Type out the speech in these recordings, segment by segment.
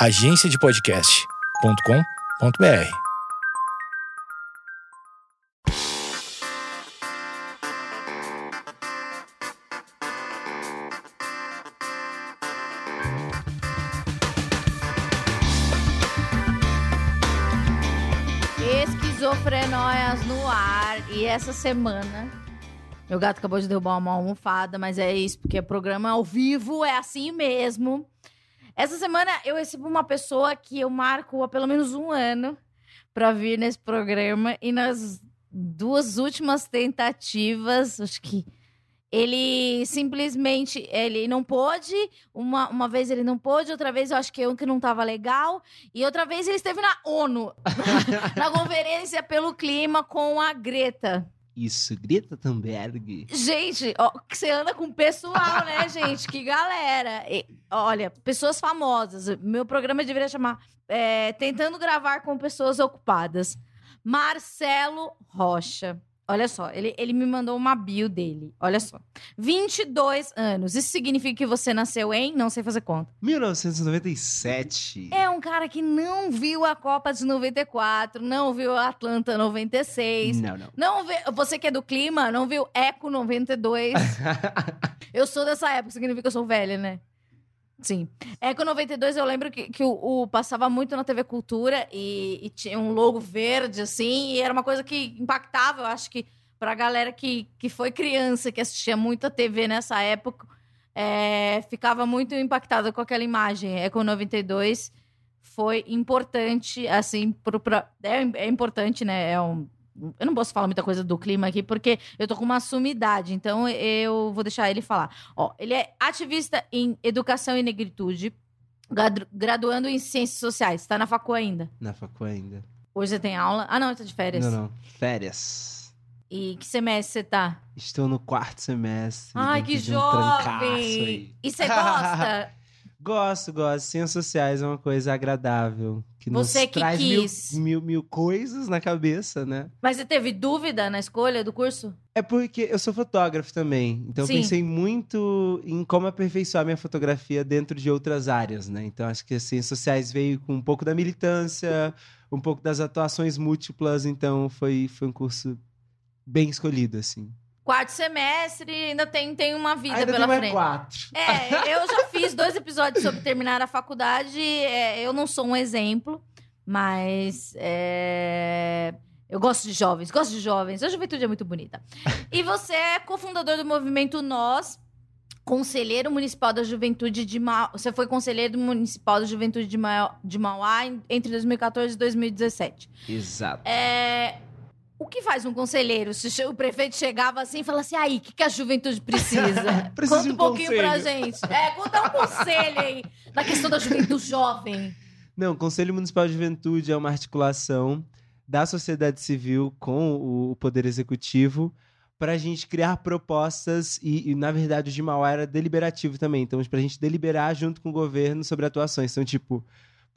agenciadepodcast.com.br. Esquizofrenóias no ar. E essa semana. Meu gato acabou de derrubar uma almofada, mas é isso, porque é programa ao vivo, é assim mesmo. Essa semana eu recebi uma pessoa que eu marco há pelo menos um ano para vir nesse programa e nas duas últimas tentativas, acho que ele simplesmente ele não pôde, uma, uma vez ele não pôde, outra vez eu acho que eu que não estava legal, e outra vez ele esteve na ONU, na conferência pelo clima com a Greta. Isso, Greta Thunberg. Gente, ó, que você anda com pessoal, né, gente? Que galera. E, olha, pessoas famosas. Meu programa deveria chamar é, Tentando Gravar com Pessoas Ocupadas. Marcelo Rocha. Olha só, ele, ele me mandou uma bio dele. Olha só. 22 anos. Isso significa que você nasceu em? Não sei fazer conta. 1997. É um cara que não viu a Copa de 94, não viu a Atlanta 96. Não, não. Não vê, você que é do clima, não viu Eco 92. eu sou dessa época, significa que eu sou velha, né? Sim. Eco 92, eu lembro que, que o, o passava muito na TV Cultura e, e tinha um logo verde, assim, e era uma coisa que impactava, eu acho que pra galera que, que foi criança, que assistia muita TV nessa época, é, ficava muito impactada com aquela imagem. Eco 92 foi importante, assim, pro, pra, é, é importante, né? É um, eu não posso falar muita coisa do clima aqui, porque eu tô com uma sumidade, então eu vou deixar ele falar. Ó, ele é ativista em educação e negritude, gradu- graduando em ciências sociais. Tá na facu ainda. Na facu ainda. Hoje você tem aula. Ah, não, tá de férias. Não, não. Férias. E que semestre você tá? Estou no quarto semestre. Ai, que um jovem! aí. E você gosta? Gosto, gosto. Ciências sociais é uma coisa agradável. Que Você nos que traz quis. Mil, mil, mil coisas na cabeça, né? Mas você teve dúvida na escolha do curso? É porque eu sou fotógrafo também. Então Sim. eu pensei muito em como aperfeiçoar minha fotografia dentro de outras áreas, né? Então acho que as ciências sociais veio com um pouco da militância, um pouco das atuações múltiplas. Então foi, foi um curso bem escolhido, assim. Quarto semestre, ainda tem, tem uma vida Ainda pela tem frente. quatro. É, eu já fiz dois episódios sobre terminar a faculdade. é, eu não sou um exemplo, mas é, eu gosto de jovens, gosto de jovens. A juventude é muito bonita. E você é cofundador do movimento Nós, conselheiro municipal da juventude de Mauá. Você foi conselheiro municipal da juventude de, Mauá, de Mauá entre 2014 e 2017. Exato. É, o que faz um conselheiro? Se o prefeito chegava assim e falava assim, aí, o que, que a juventude precisa? Preciso conta um um pouquinho pra conselho. gente. É, conta um conselho aí na questão da juventude jovem. Não, o Conselho Municipal de Juventude é uma articulação da sociedade civil com o Poder Executivo para a gente criar propostas e, e, na verdade, o de Mauá era deliberativo também. Então, para a gente deliberar junto com o governo sobre atuações. Então, tipo,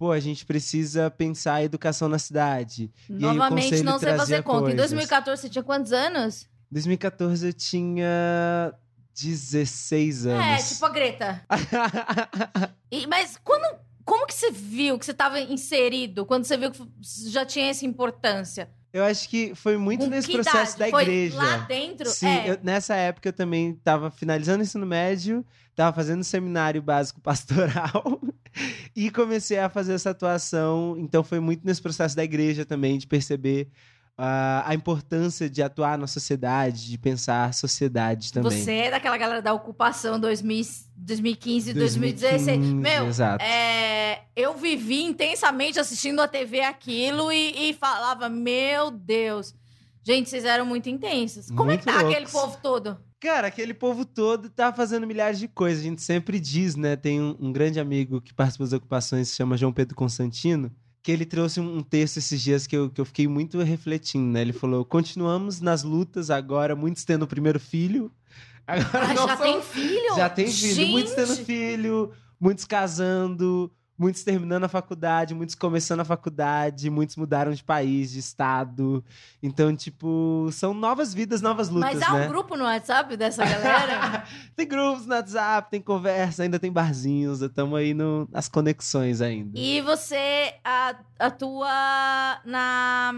pô, a gente precisa pensar a educação na cidade. Aí Novamente, não sei fazer conta. Em coisas. 2014, você tinha quantos anos? 2014 eu tinha 16 anos. É, tipo a Greta. E- mas quando, como que você viu que você estava inserido? Quando você viu que já tinha essa importância? Eu acho que foi muito Com nesse processo idade? da Foi igreja. lá dentro? Sim, é. eu- nessa época eu também estava finalizando o ensino médio, estava fazendo um seminário básico pastoral e comecei a fazer essa atuação. Então foi muito nesse processo da igreja também, de perceber ah, a importância de atuar na sociedade, de pensar a sociedade também. Você é daquela galera da ocupação 2000, 2015, 2016. 2015, Meu, exato. é, eu vivi intensamente assistindo a TV aquilo e, e falava, meu Deus. Gente, vocês eram muito intensos. Como é que Muito tá loucos. aquele povo todo? Cara, aquele povo todo tá fazendo milhares de coisas. A gente sempre diz, né? Tem um, um grande amigo que participa das ocupações, se chama João Pedro Constantino, que ele trouxe um, texto esses dias que eu, que eu fiquei muito refletindo, né? Ele falou: continuamos nas lutas agora, muitos tendo o primeiro filho. Agora Ah, já tem filho? Já tem filho, muitos tendo Gente! filho, muitos casando, muitos terminando a faculdade, muitos começando a faculdade, muitos mudaram de país, de estado. Então, tipo, são novas vidas, novas lutas, Mas há né? um grupo no WhatsApp dessa galera? tem grupos no WhatsApp, tem conversa, ainda tem barzinhos, estamos aí no, nas conexões ainda. e você atua na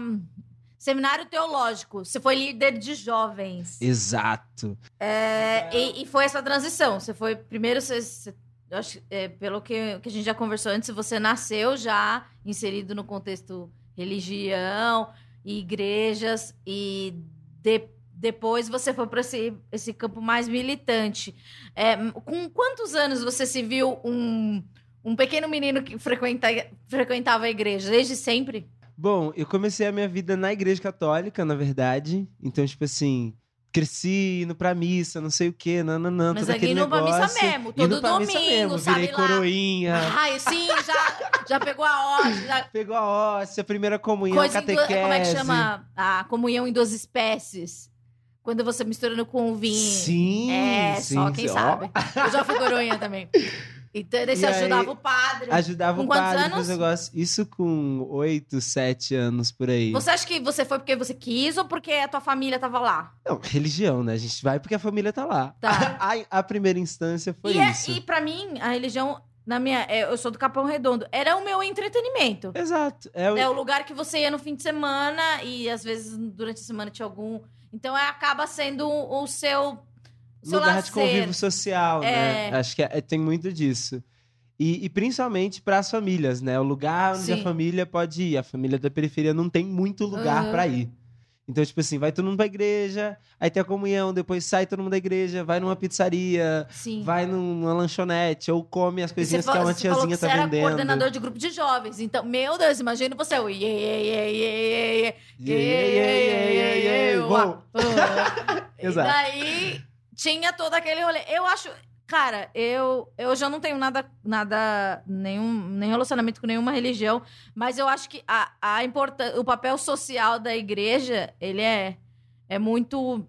seminário teológico. Você foi líder de jovens. Exato. É, e, e foi essa transição. Você foi primeiro, você, você- eu acho, é, pelo que, que a gente já conversou antes, você nasceu já inserido no contexto religião e igrejas e de- depois você foi para esse, esse campo mais militante. É, com quantos anos você se viu um, um pequeno menino que frequenta, frequentava a igreja? Desde sempre? Bom, eu comecei a minha vida na igreja católica, na verdade. Então, tipo assim, cresci indo pra missa, não sei o quê, nananã, Mas todo aqui aquele indo pra negócio. missa mesmo, Indo todo pra missa domingo, mesmo, sabe virei lá? coroinha. Ai, sim, já, já pegou a hora. Já... Pegou a hóstia, primeira comunhão, Coisa catequese. Como é que chama? A comunhão em duas espécies. Quando você misturando com o vinho. Sim, É, sim, só quem sim. Sabe. Eu já fui coroinha também. Então, daí você E aí, ajudava o padre. Ajudava Com o quantos padre anos? nos negócios. Isso com oito, sete anos por aí. Você acha que você foi porque você quis ou porque a tua família tava lá? Não, religião, né? A gente vai porque a família tá lá. Tá. A, a primeira instância foi e, é- isso. e pra mim, a religião, na minha. é, Eu sou do Capão Redondo. Era o meu entretenimento. Exato. É, o- É o lugar que você ia no fim de semana e às vezes durante a semana tinha algum. Então é, acaba sendo o seu. Seu lugar lazer. de convívio social, né? É. Acho que é- tem muito disso. E, e principalmente para as famílias, né? O lugar onde a família pode ir. A família da periferia não tem muito lugar pra ir. Então, tipo assim, vai todo mundo pra igreja, aí tem a comunhão, depois sai todo mundo da igreja, vai numa pizzaria, Sim. vai num- numa lanchonete, ou come as E coisinhas que fa- uma tiazinha tá você era vendendo. coordenador de grupo de jovens. Então, meu Deus, imagina você. O iê, iê, iê, iê, iê, iê, Yeah, yeah, yeah, yeah, yeah, uá, uau. uá. E Exato. daí tinha todo aquele rolê. Eu acho. Cara, eu, eu já não tenho nada, nada nenhum, nenhum relacionamento com nenhuma religião, mas eu acho que a, a importan- o papel social da igreja, ele é, é muito.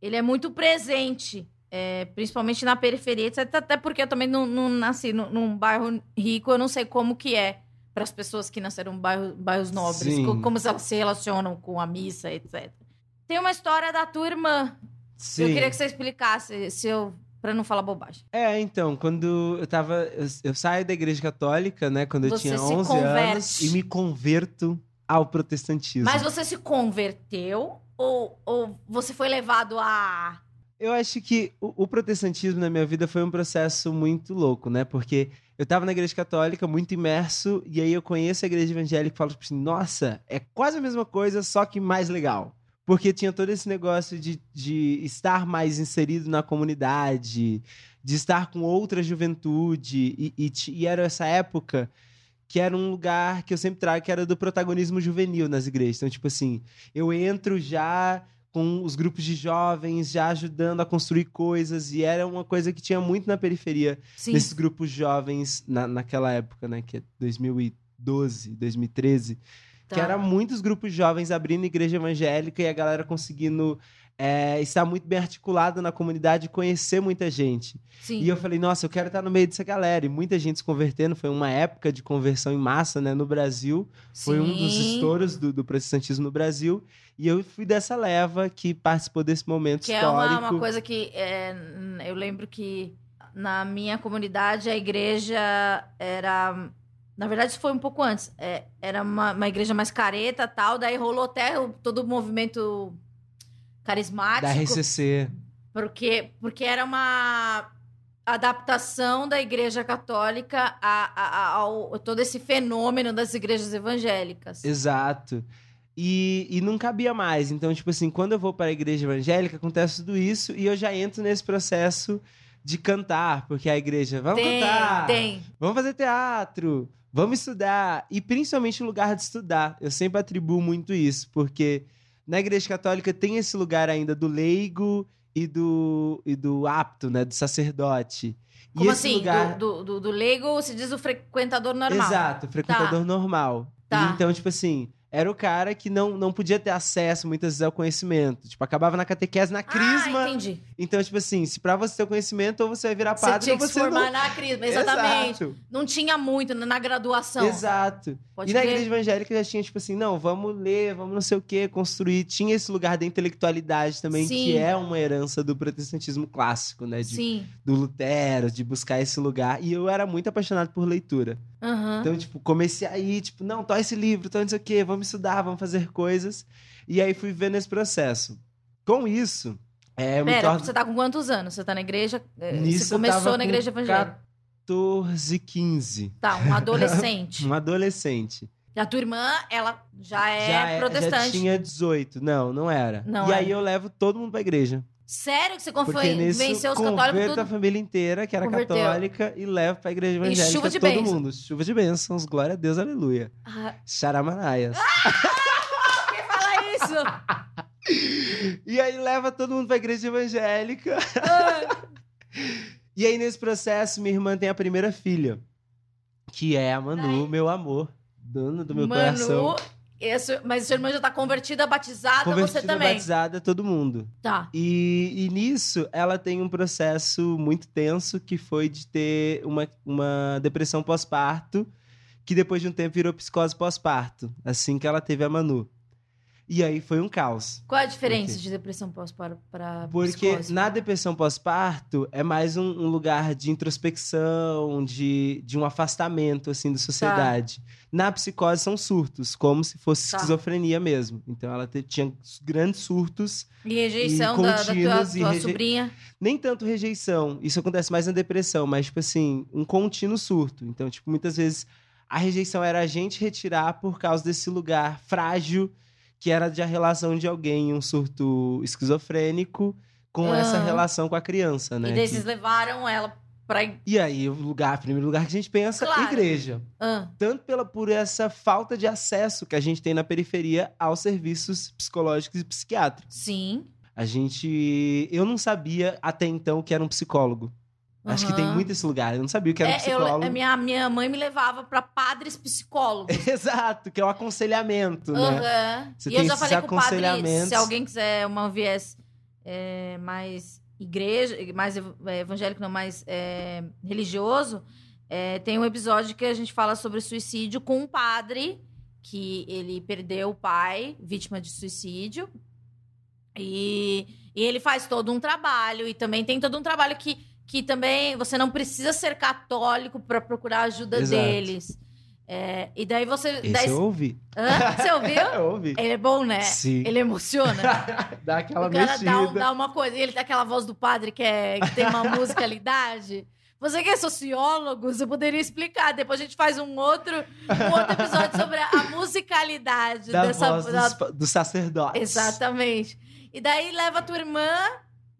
Ele é muito presente, é, principalmente na periferia, etc. Até porque eu também não, não nasci num, num bairro rico, eu não sei como que é para as pessoas que nasceram em bairro, bairros nobres, Sim. co- como elas se relacionam com a missa, etc. Tem uma história da tua irmã. Sim. Eu queria que você explicasse, se eu, para não falar bobagem. É, então, quando eu tava. Eu, eu saio da igreja católica, né? Quando eu Você tinha se 11 anos, e me converto ao protestantismo. Mas você se converteu ou, ou você foi levado a. Eu acho que o, o protestantismo na minha vida foi um processo muito louco, né? Porque eu tava na igreja católica, muito imerso, e aí eu conheço a igreja evangélica e falo tipo assim, nossa, é quase a mesma coisa, só que mais legal. Porque tinha todo esse negócio de, de estar mais inserido na comunidade, de estar com outra juventude, e, e, e era essa época que era um lugar que eu sempre trago, que era do protagonismo juvenil nas igrejas. Então, tipo assim, eu entro já com os grupos de jovens, já ajudando a construir coisas, e era uma coisa que tinha muito na periferia, Sim. nesses grupos jovens na, naquela época, né, que é 2012, 2013, Tá. que era muitos grupos jovens abrindo igreja evangélica e a galera conseguindo é, estar muito bem articulada na comunidade e conhecer muita gente. Sim. E eu falei, nossa, eu quero estar no meio dessa galera. E muita gente se convertendo. Foi uma época de conversão em massa, né? No Brasil. Foi um dos Sim. estouros do, do protestantismo no Brasil. E eu fui dessa leva que participou desse momento Que é histórico. uma, uma coisa que é, eu lembro que na minha comunidade a igreja era. Na verdade, isso foi um pouco antes. É, era uma, uma igreja mais careta tal. Daí rolou até o- todo o movimento carismático. Da RCC. Porque, porque era uma adaptação da igreja católica a, a- a- ao todo esse fenômeno das igrejas evangélicas. Exato. E, e não cabia mais. Então, tipo assim, quando eu vou para a igreja evangélica, acontece tudo isso e eu já entro nesse processo de cantar, porque a igreja, vamos tem, cantar, tem. vamos fazer teatro, vamos estudar, e principalmente o lugar de estudar. Eu sempre atribuo muito isso, porque na igreja católica tem esse lugar ainda do leigo e do, e do apto, né, do sacerdote. Como assim? lugar... Do, do, do- leigo se diz o frequentador normal. Exato, frequentador normal. Tá. Então, tipo assim, era o cara que não, não podia ter acesso muitas vezes ao conhecimento. Tipo, acabava na catequese, na crisma. Ah, entendi. então, tipo assim, se pra você ter o conhecimento, ou você vai virar Você padre, tinha ou que se você formar não. na crisma, exatamente. Exato. Não tinha muito na graduação. Exato. Pode e na igreja evangélica já tinha, tipo assim, não, vamos ler, vamos não sei o quê, construir. Tinha esse lugar da intelectualidade também, Sim. que é uma herança do protestantismo clássico, né? De, Sim. do Lutero, de buscar esse lugar. E eu era muito apaixonado por leitura. Aham. Então, tipo, comecei a ir, tipo, não, tó esse livro, tó não sei o quê, vamos estudar, vamos fazer coisas. E aí fui vendo esse processo. Com isso, é, eu me Pera, torno você tá com quantos anos? Você tá na igreja? é, Nisso você começou na igreja evangélica. 14, 15. Tá, um adolescente. Um adolescente. E a tua irmã, ela já é já, é- protestante. já tinha 18. Não, não era. Não e era. aí eu levo todo mundo pra igreja. Sério que você Porque conven- nisso venceu os católicos converto a tudo? família inteira, que era Converteu. católica, e levo pra igreja evangélica chuva de todo bênção. mundo. Chuva de bênçãos, glória a Deus, aleluia. Ah, Charamanaias. quem fala isso? E aí leva todo mundo pra igreja evangélica. Ah, E aí, nesse processo, minha irmã tem a primeira filha, que é a Manu, meu amor, dono do meu coração. Esse- mas sua irmã já tá convertida, batizada, Convertida, você também. batizada, todo mundo. Tá. E, e nisso, ela tem um processo muito tenso, que foi de ter uma, uma depressão pós-parto, que depois de um tempo virou psicose pós-parto, assim que ela teve a Manu. E aí foi um caos. Qual a diferença Por quê? de depressão pós para Porque psicose? na depressão pós-parto é mais um, um lugar de introspecção, de, de um afastamento assim da sociedade. Na psicose são surtos, como se fosse Tá. esquizofrenia mesmo. Então ela te- tinha grandes surtos, E rejeição e da, da tua, tua reje- sobrinha. nem tanto rejeição. Isso acontece mais na depressão, mas tipo assim, um contínuo surto. Então, tipo, muitas vezes a rejeição era a gente retirar por causa desse lugar frágil que era de a relação de alguém em um surto esquizofrênico com essa relação com a criança, né? E daí Que- vocês levaram ela pra. E aí, o lugar, primeiro lugar que a gente pensa, Claro. igreja. Ah, Tanto pela, por essa falta de acesso que a gente tem na periferia aos serviços psicológicos e psiquiátricos. sim. A gente. Eu não sabia até então que era um psicólogo. Acho que tem muito esse lugar. Eu não sabia o que era um É, eu, psicólogo. a minha, minha mãe me levava pra padres psicólogos. Exato, que é o aconselhamento, né? Aham. Você E tem eu já falei com o padre, se alguém quiser uma viés é, mais igreja, mais é, evangélico, não, mais é, religioso, é, tem um episódio que a gente fala sobre suicídio com um padre que ele perdeu o pai, vítima de suicídio. E, e ele faz todo um trabalho, e também tem todo um trabalho que, que também você não precisa ser católico para procurar a ajuda Exato. deles. É, e daí você. Esse daí- eu ouvi. Hã? Você ouviu? eu ouvi. Ele é bom, né? Sim. Ele emociona. Dá aquela o cara mexida. dá, um- dá uma coisa. E ele tem aquela voz do padre que, é, que tem uma musicalidade. Você que é sociólogo, você poderia explicar. Depois a gente faz um outro, um outro episódio sobre a, a musicalidade Da dessa. voz da- dos, dos sacerdotes. Exatamente. E daí leva a tua irmã,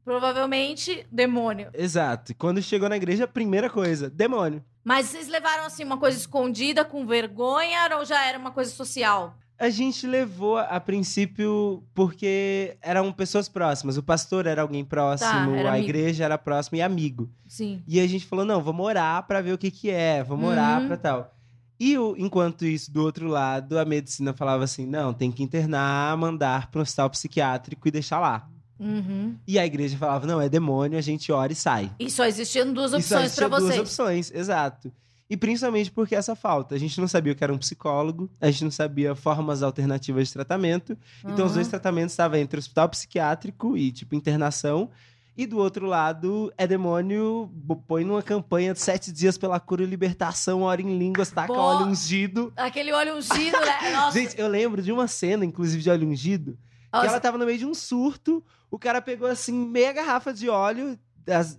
provavelmente, demônio. Exato. E Quando chegou na igreja, primeira coisa, demônio. Mas vocês levaram assim uma coisa escondida, com vergonha, ou já era uma coisa social? A gente levou a princípio porque eram pessoas próximas. O pastor era alguém próximo, Tá, era a amigo. igreja era próxima e amigo. Sim. E a gente falou: não, vamos orar pra ver o que que é, vamos orar Uhum. pra tal. E o- enquanto isso, do outro lado, a medicina falava assim: não, tem que internar, mandar para um hospital psiquiátrico e deixar lá. Uhum. E a igreja falava: não, é demônio, a gente ora e sai. E só existiam duas opções pra vocês. duas opções, exato. E principalmente porque essa falta. A gente não sabia o que era um psicólogo, a gente não sabia formas alternativas de tratamento. Então, os Uhum. dois tratamentos estavam entre hospital psiquiátrico e, tipo, internação. E do outro lado, é demônio, põe numa campanha de sete dias pela cura e libertação, ora em línguas, taca Bo- óleo ungido. Aquele olho ungido, né? Nossa. Gente, eu lembro de uma cena, inclusive, de óleo ungido, que Nossa, ela tava no meio de um surto, o cara pegou, assim, meia garrafa de óleo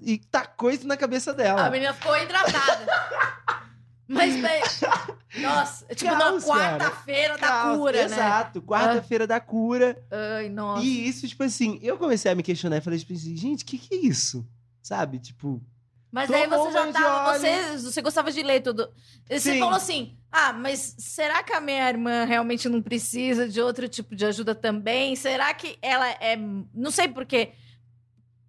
e tacou isso na cabeça dela. A menina ficou hidratada. Mas, bem, nossa, tipo, na Caos, cara. quarta-feira da cura, né? Exato, quarta-feira da cura. Ai, nossa. E isso, tipo assim, eu comecei a me questionar e falei, tipo assim, gente, o que, que é isso? Sabe? Tipo, Mas aí você já tava. Você, você gostava de ler tudo. Você Sim. falou assim: ah, mas será que a minha irmã realmente não precisa de outro tipo de ajuda também? Será que ela é. Não sei porquê.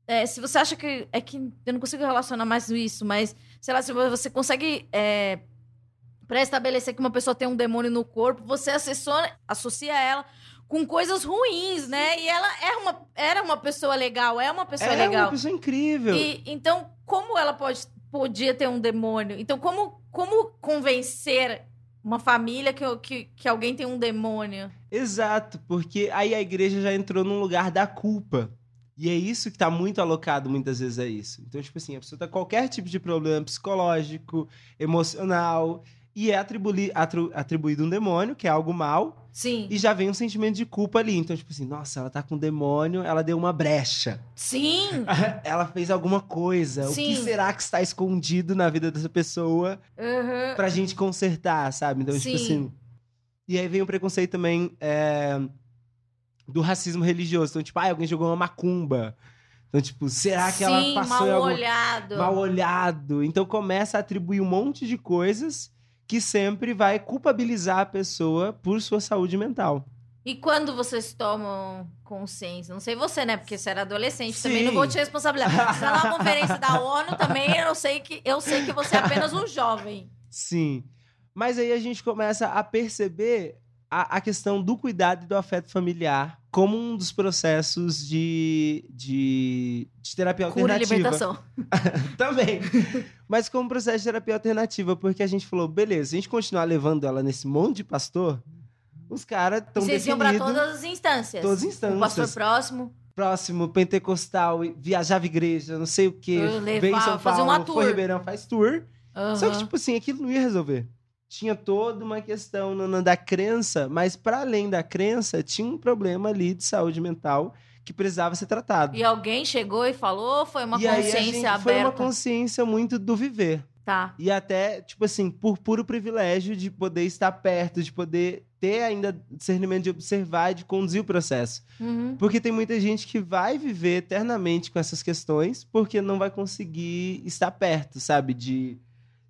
É, se você acha que. É que eu não consigo relacionar mais isso, mas, sei lá, se você consegue é, Pra estabelecer que uma pessoa tem um demônio no corpo, você assessora, associa ela com coisas ruins, né? E ela é uma, era uma pessoa legal, é uma pessoa Ela é legal. uma pessoa incrível. E, então, como ela pode, podia ter um demônio? Então, como, como convencer uma família que, que, que alguém tem um demônio? Exato, porque aí a igreja já entrou num lugar da culpa. E é isso que tá muito alocado muitas vezes a isso. Então, tipo assim, a pessoa tá com qualquer tipo de problema psicológico, emocional, e é atribui- atru- atribuído um demônio, que é algo mal, Sim. e já vem um sentimento de culpa ali. Então, tipo assim, nossa, ela tá com um demônio, ela deu uma brecha. Sim. ela fez alguma coisa. O que Sim. será que está escondido na vida dessa pessoa Uhum. pra gente consertar, sabe? Então, tipo Sim. assim. E aí vem o preconceito também é, do racismo religioso. Então, tipo, ah, alguém jogou uma macumba. Então, tipo, será que Sim, ela passou mal algum olhado. mal olhado? Então começa a atribuir um monte de coisas que sempre vai culpabilizar a pessoa por sua saúde mental. E quando vocês tomam consciência? Não sei você, né? Porque você era adolescente. Também Sim. não vou te responsabilizar. Você tá numa conferência da ONU também, eu sei que eu sei que você é apenas um jovem. Sim. Mas aí a gente começa a perceber a, a questão do cuidado e do afeto familiar como um dos processos de, de, de terapia Cura alternativa. libertação. Também. Mas como processo de terapia alternativa, porque a gente falou, beleza, se a gente continuar levando ela nesse monte de pastor, os caras estão vocês iam pra definidos, todas as instâncias. todas as O pastor instâncias. próximo. Próximo, pentecostal, viajava igreja, não sei o quê. Eu Vem em São levava- fazer Paulo, uma foi tour. Ribeirão, faz tour. Só que, tipo assim, aquilo não ia resolver. Tinha toda uma questão no- da crença, mas para além da crença, tinha um problema ali de saúde mental que precisava ser tratado. E alguém chegou e falou, ou foi uma e consciência gente- aberta? Foi uma consciência muito do viver. Tá. E até, tipo assim, por puro privilégio de poder estar perto, de poder ter ainda discernimento de observar e de conduzir o processo. Uhum. Porque tem muita gente que vai viver eternamente com essas questões porque não vai conseguir estar perto, sabe? De,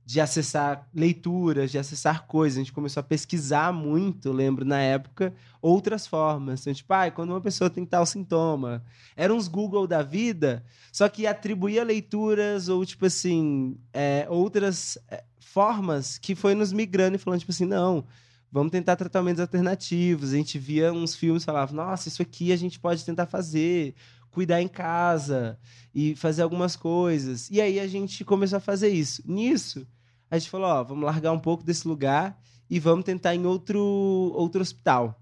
de acessar leituras, de acessar coisas. A gente começou a pesquisar muito, lembro, na época, outras formas. Então, tipo, ah, quando uma pessoa tem tal sintoma. Eram uns Google da vida, só que atribuía leituras ou, tipo assim, é, outras é, formas que foi nos migrando e falando, tipo assim, não, vamos tentar tratamentos alternativos. A gente via uns filmes e falava, nossa, isso aqui a gente pode tentar fazer, cuidar em casa e fazer algumas coisas. E aí a gente começou a fazer isso. Nisso, a gente falou, ó, vamos largar um pouco desse lugar e vamos tentar em outro, outro hospital,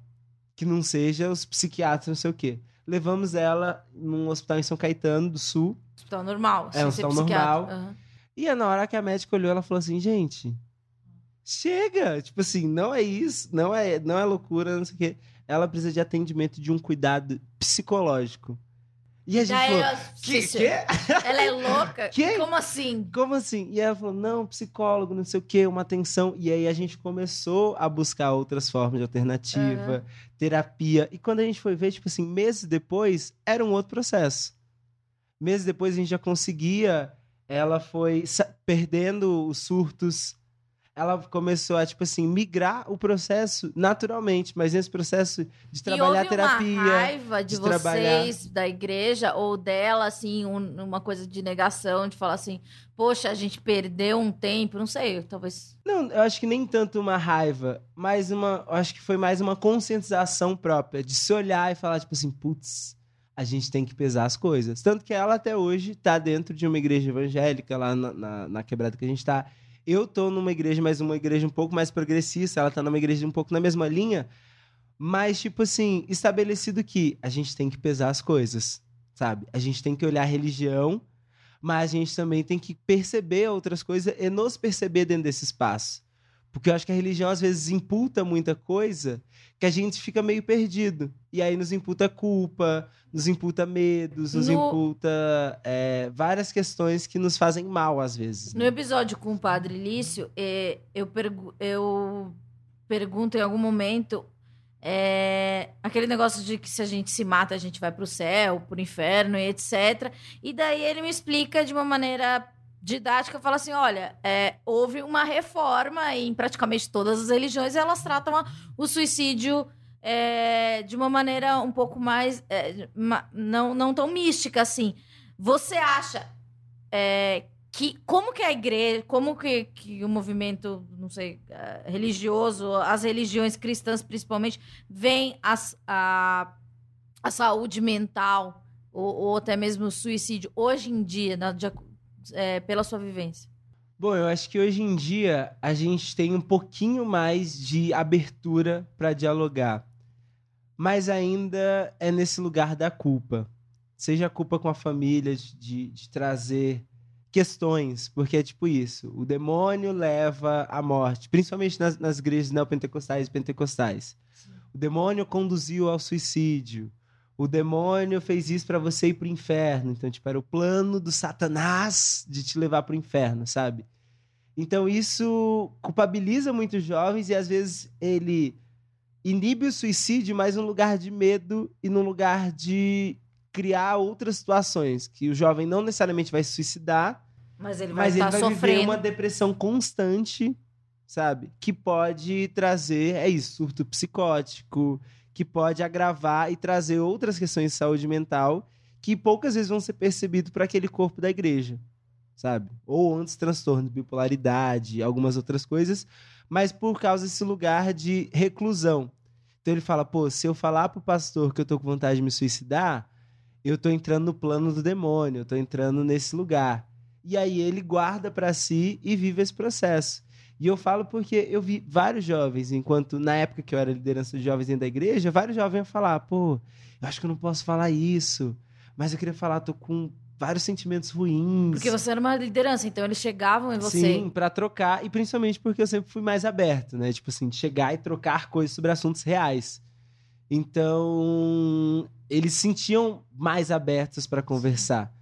que não seja os psiquiatras, não sei o quê. Levamos ela num hospital em São Caetano do Sul. Hospital normal. É, um hospital psiquiatra. normal. Aham. E aí, na hora que a médica olhou, ela falou assim, gente, chega! Tipo assim, não é isso, não é, não é loucura, não sei o quê. Ela precisa de atendimento de um cuidado psicológico. E a gente Daí falou, ela- que, que? Ela é louca? Que? Como assim? Como assim? E ela falou, não, psicólogo, não sei o quê, uma atenção. E aí a gente começou a buscar outras formas de alternativa, terapia. E quando a gente foi ver, tipo assim, meses depois, era um outro processo. Meses depois a gente já conseguia, ela foi perdendo os surtos. Ela começou a, tipo assim, migrar o processo naturalmente, mas nesse processo de trabalhar a terapia. uma raiva de, de trabalhar. vocês, da igreja, ou dela, assim, um- uma coisa de negação, de falar assim, poxa, a gente perdeu um tempo, não sei, talvez... Não, eu acho que nem tanto uma raiva, mas uma. Eu acho que foi mais uma conscientização própria, de se olhar e falar, tipo assim, putz, a gente tem que pesar as coisas. Tanto que ela até hoje tá dentro de uma igreja evangélica lá na, na, na quebrada que a gente tá. Eu tô numa igreja, mas uma igreja um pouco mais progressista, ela tá numa igreja um pouco na mesma linha, mas, tipo assim, estabelecido que a gente tem que pesar as coisas, sabe? A gente tem que olhar a religião, mas a gente também tem que perceber outras coisas e nos perceber dentro desse espaço. Porque eu acho que a religião às vezes imputa muita coisa que a gente fica meio perdido. E aí nos imputa culpa, nos imputa medos, nos No- imputa é, várias questões que nos fazem mal às vezes. No né? episódio com o Padre Lício, eh, eu, pergu- eu pergunto em algum momento é, aquele negócio de que se a gente se mata, a gente vai pro céu, pro inferno e etc. E daí ele me explica de uma maneira didática, fala assim, olha, é, houve uma reforma em praticamente todas as religiões e elas tratam a- o suicídio é, de uma maneira um pouco mais, é, ma- não, não tão mística assim. Você acha é, que como que a igreja, como que, que o movimento, não sei, eh, religioso, as religiões cristãs principalmente, veem as, a, a saúde mental ou, ou até mesmo o suicídio hoje em dia, na, de, é, pela sua vivência? Bom, eu acho que hoje em dia a gente tem um pouquinho mais de abertura para dialogar, mas ainda é nesse lugar da culpa. Seja a culpa com a família, de, de trazer questões, porque é tipo isso: o demônio leva à morte, principalmente nas, nas igrejas neopentecostais e pentecostais. O demônio conduziu ao suicídio. O demônio fez isso para você ir pro inferno. Então, tipo, era o plano do Satanás de te levar pro inferno, sabe? Então, isso culpabiliza muitos jovens e às vezes ele inibe o suicídio, mas num lugar de medo e num lugar de criar outras situações que o jovem não necessariamente vai se suicidar, mas ele vai, mas ele estar vai sofrendo. viver uma depressão constante, sabe? Que pode trazer, é isso, surto psicótico, que pode agravar e trazer outras questões de saúde mental que poucas vezes vão ser percebidos por aquele corpo da igreja, sabe? Ou antes transtorno de bipolaridade, algumas outras coisas, mas por causa desse lugar de reclusão. Então ele fala, pô, se eu falar pro pastor que eu tô com vontade de me suicidar, eu tô entrando no plano do demônio, eu tô entrando nesse lugar. E aí ele guarda para si e vive esse processo. E eu falo porque eu vi vários jovens, enquanto na época que eu era liderança de jovens dentro da igreja, vários jovens iam falar, pô, eu acho que eu não posso falar isso, mas eu queria falar, tô com vários sentimentos ruins. Porque você era uma liderança, então eles chegavam em você. Sim, para trocar, e principalmente porque eu sempre fui mais aberto, né? Tipo assim, de chegar e trocar coisas sobre assuntos reais. Então, eles se sentiam mais abertos para conversar.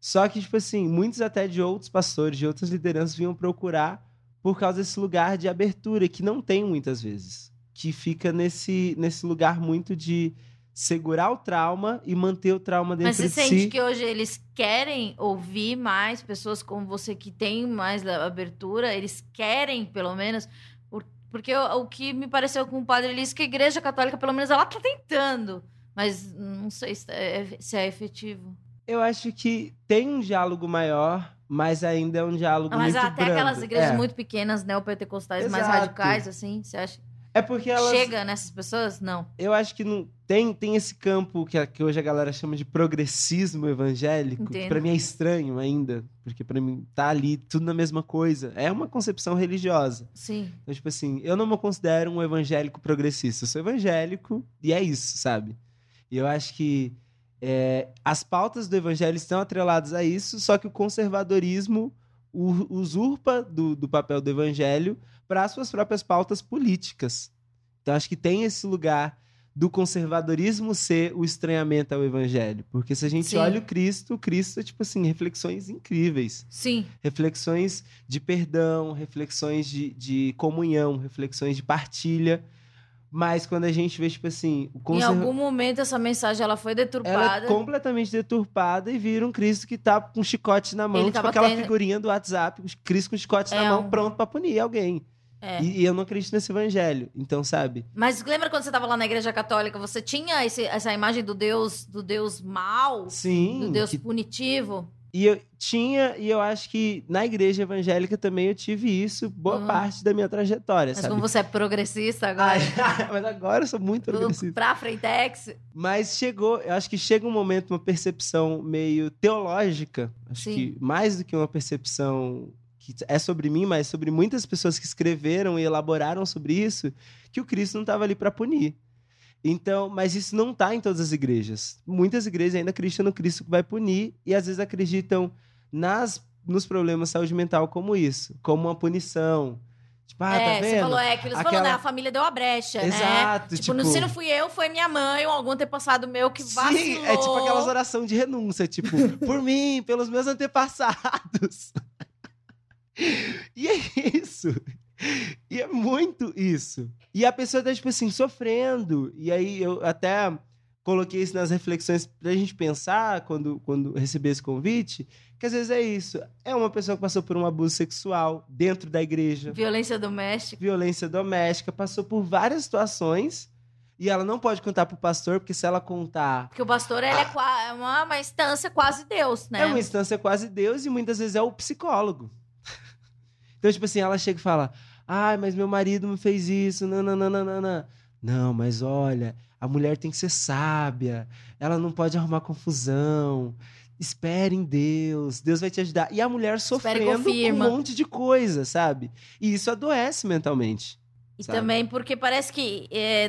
Só que, tipo assim, muitos até de outros pastores, de outras lideranças vinham procurar por causa desse lugar de abertura, que não tem muitas vezes. Que fica nesse, nesse lugar muito de segurar o trauma e manter o trauma dentro Mas você de sente si. que hoje eles querem ouvir mais pessoas como você que tem mais abertura? Eles querem, pelo menos? Por- Porque o, que me pareceu com o padre Elis que a igreja católica, pelo menos, ela tá tentando. Mas não sei se é, se é efetivo. Eu acho que tem um diálogo maior, mas ainda é um diálogo Mas muito até aquelas igrejas é. muito pequenas, neopentecostais, mais Exato. radicais, assim, você acha? É porque elas... Chega nessas pessoas? Não. Eu acho que não tem, tem esse campo que, que hoje a galera chama de progressismo evangélico, que Entendo. pra mim é estranho ainda, porque pra mim tá ali tudo na mesma coisa. É uma concepção religiosa. Sim. Então, tipo assim, eu não me considero um evangélico progressista. Eu sou evangélico e é isso, sabe? E eu acho que é, as pautas do evangelho estão atreladas a isso, só que o conservadorismo usurpa do, do papel do evangelho para as suas próprias pautas políticas. Então, acho que tem esse lugar do conservadorismo ser o estranhamento ao evangelho. Porque se a gente Sim. olha o Cristo, o Cristo é, tipo assim, reflexões incríveis Sim. reflexões de perdão, reflexões de, de comunhão, reflexões de partilha. Mas quando a gente vê, tipo assim, o Em algum momento essa mensagem ela foi ela deturpada. é completamente deturpada e vira um Cristo que tá com um chicote na mão, Ele tipo tava aquela tendo- figurinha do WhatsApp, um Cristo com chicote na É mão, um- pronto pra punir alguém. É. E, e eu não acredito nesse evangelho. Então, sabe? Mas lembra quando você estava lá na igreja católica, você tinha esse- essa imagem do Deus, do Deus mau, Sim. do Deus que- punitivo? E eu tinha, e eu acho que na igreja evangélica também eu tive isso boa Uhum. parte da minha trajetória, Mas sabe? como você é progressista agora, Ai, mas agora eu sou muito progressista. pra Frentex, Mas chegou, eu acho que chega um momento, uma percepção meio teológica, acho Sim. que mais do que uma percepção que é sobre mim, mas sobre muitas pessoas que escreveram e elaboraram sobre isso, que o Cristo não estava ali para punir. Então, mas isso não está em todas as igrejas. Muitas igrejas ainda acreditam no Cristo que vai punir e às vezes acreditam nas nos problemas de saúde mental como isso, como uma punição. Tipo, ah, é, tá vendo? você falou, é, que eles Aquela- falou, né? A família deu a brecha, né? Exato, Tipo, tipo- se não fui eu, foi minha mãe ou algum antepassado meu que vacilou. Sim, é tipo aquelas orações de renúncia, tipo, por mim, pelos meus antepassados. e é isso. E é muito isso. E a pessoa tá, tipo assim, sofrendo. E aí eu até coloquei isso nas reflexões pra gente pensar quando, quando recebi esse convite, que às vezes é isso. É uma pessoa que passou por um abuso sexual dentro da igreja Violência doméstica. violência doméstica, passou por várias situações, E ela não pode contar pro pastor, porque se ela contar. Porque o pastor ele é, é uma, uma instância quase Deus, né? É uma instância quase Deus e muitas vezes é o psicólogo. Então, tipo assim, ela chega e fala: Ai, mas meu marido me fez isso, nananana. Não, mas olha, a mulher tem que ser sábia, ela não pode arrumar confusão. Espere em Deus, Deus vai te ajudar. E a mulher sofrendo um monte de coisa, sabe? E isso adoece mentalmente. E sabe? também porque parece que. É,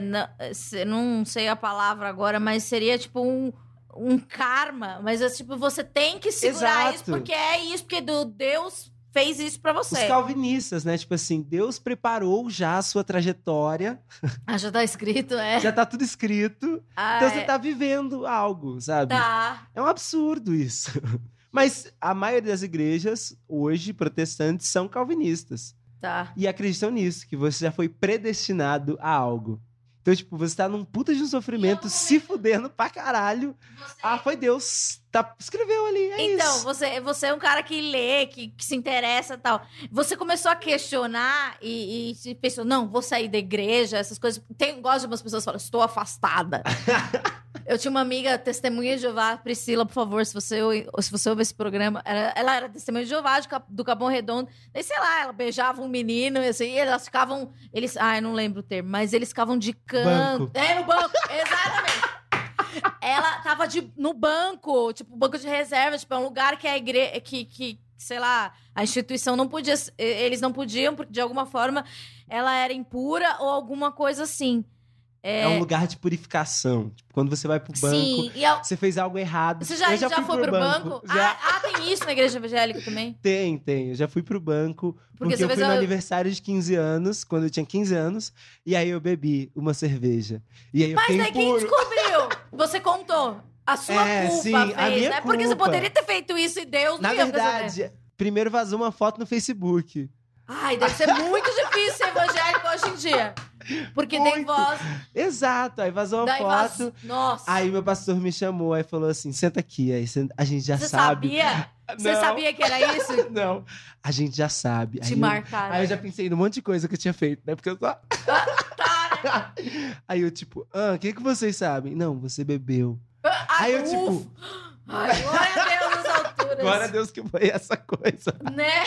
se- não sei a palavra agora, mas seria tipo um. Um karma, mas é tipo, você tem que segurar Exato. isso porque é isso, porque do Deus fez isso pra Os você. calvinistas, né? Tipo assim, Deus preparou já a sua trajetória, Ah, já tá escrito, é. já tá tudo escrito. Ah, Então é. você tá vivendo algo, sabe? Tá. É um absurdo isso. Mas a maioria das igrejas, hoje, protestantes, são calvinistas. Tá. E acreditam nisso, que você já foi predestinado a algo. Então, tipo, você tá num puta de um sofrimento, se fudendo pra caralho. Ah, foi Deus. Tá, escreveu ali, é Então, isso. você, você é um cara que lê, que, que se interessa e tal. Você começou a questionar e, e pensou, não, vou sair da igreja, essas coisas. Tem, gosto de umas pessoas que falam, estou afastada. Eu tinha uma amiga, testemunha de Jeová, Priscila, por favor, se você, se você ouve esse programa, ela, ela era testemunha de Jeová de do Capão Redondo. Daí, sei lá, ela beijava um menino e assim, e elas ficavam. Eles, ah, eu não lembro o termo, mas eles ficavam de canto. Banco. É, no banco, exatamente. Ela tava de, no banco, tipo, banco de reserva, tipo, é um lugar que a igreja, que, que, sei lá, a instituição não podia, eles não podiam, porque de alguma forma ela era impura ou alguma coisa assim. É... um lugar de purificação. Tipo, quando você vai pro banco, Sim, e a- você fez algo errado. você já, eu já, já, foi pro banco? Já Ah, ah, tem isso na igreja evangélica também? tem, tem. Eu já fui pro banco. Porque, você eu fui no a- aniversário de 15 anos, quando eu tinha 15 anos, e aí eu bebi uma cerveja. E aí eu Mas fiquei daí quem descobriu? Você contou. A sua É, culpa sim, a fez, minha né? Porque você culpa. poderia ter feito isso e Deus não Na ia verdade, primeiro vazou uma foto no Facebook. Ai, deve ser muito difícil ser evangélico hoje em dia. Porque tem Muito. voz. Exato, aí vazou uma Daí foto. vaz... Nossa. Aí meu pastor me chamou, aí falou assim: senta aqui. Aí a gente já você sabe. sabia? Você Não. sabia que era isso? Não, a gente já sabe. Te aí, eu, marcaram. aí eu já pensei num monte de coisa que eu tinha feito, né? Porque eu só. Tá, né? Aí eu, tipo, ah, o que, que vocês sabem? Não, você bebeu. Ai, Aí eu, ufa. tipo, Ai, glória a Deus nas alturas. glória a Deus que foi essa coisa. Né?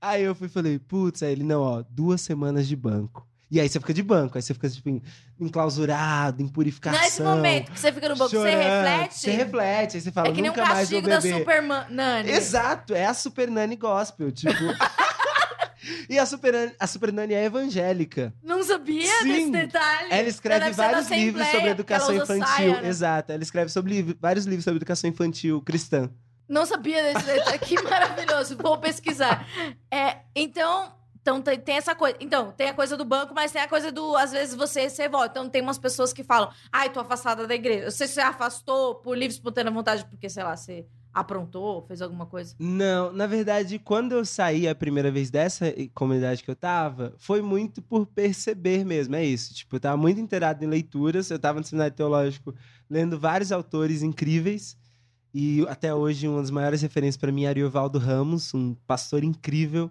Aí eu fui falei, putz, aí ele, não, ó, duas semanas de banco. E aí você fica de banco, aí você fica, tipo, enclausurado, em purificação. Nesse momento que você fica no banco, você chorando. reflete. Você reflete, aí você fala, é que nem um castigo da. Superman. Nani. Exato, é a Super Nani Gospel, tipo... e a Super, Nani, a Super Nani é evangélica. Não sabia Sim. desse detalhe. Ela escreve da vários livros sobre educação ela infantil. saia, né? Exato, ela escreve sobre vários livros sobre educação infantil cristã. Não sabia desse detalhe. Que maravilhoso. Vou pesquisar. É, então, então tem, tem essa coisa. Então, tem a coisa do banco, mas tem a coisa do, às vezes, você ser volta. Então, tem umas pessoas que falam, ai, tô afastada da igreja. Sei se você afastou por livre espontânea vontade, porque, sei lá, você aprontou, fez alguma coisa. Não, na verdade, quando eu saí a primeira vez dessa comunidade que eu tava, foi muito por perceber mesmo, é isso. Tipo, eu tava muito inteirado em leituras, eu tava no seminário teológico lendo vários autores incríveis, e até hoje uma das maiores referências para mim é Ariovaldo Ramos, um pastor incrível.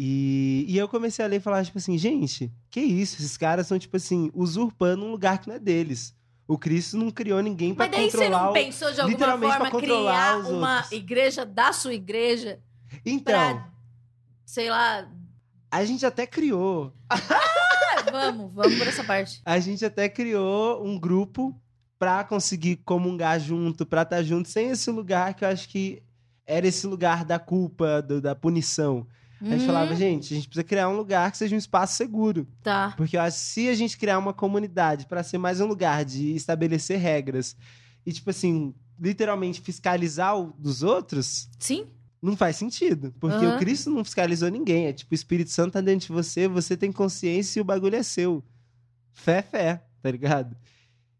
E, e eu comecei a ler e falar, tipo assim, gente, que isso? Esses caras estão, tipo assim, usurpando um lugar que não é deles. O Cristo não criou ninguém pra Mas daí você controlar não o... pensou de alguma forma controlar criar uma outros. igreja da sua igreja Então, pra, sei lá. a gente até criou ah, vamos, vamos por essa parte. a gente até criou um grupo pra conseguir comungar junto, pra estar junto, sem esse lugar que eu acho que era esse lugar da culpa, do- da punição. A gente falava, gente, a gente precisa criar um lugar que seja um espaço seguro. Tá. Porque eu acho que se a gente criar uma comunidade pra ser mais um lugar de estabelecer regras e, tipo assim, literalmente fiscalizar o dos outros, Sim? não faz sentido. Porque Aham. o Cristo não fiscalizou ninguém. É tipo, o Espírito Santo tá dentro de você, você tem consciência e o bagulho é seu. Fé é fé, tá ligado?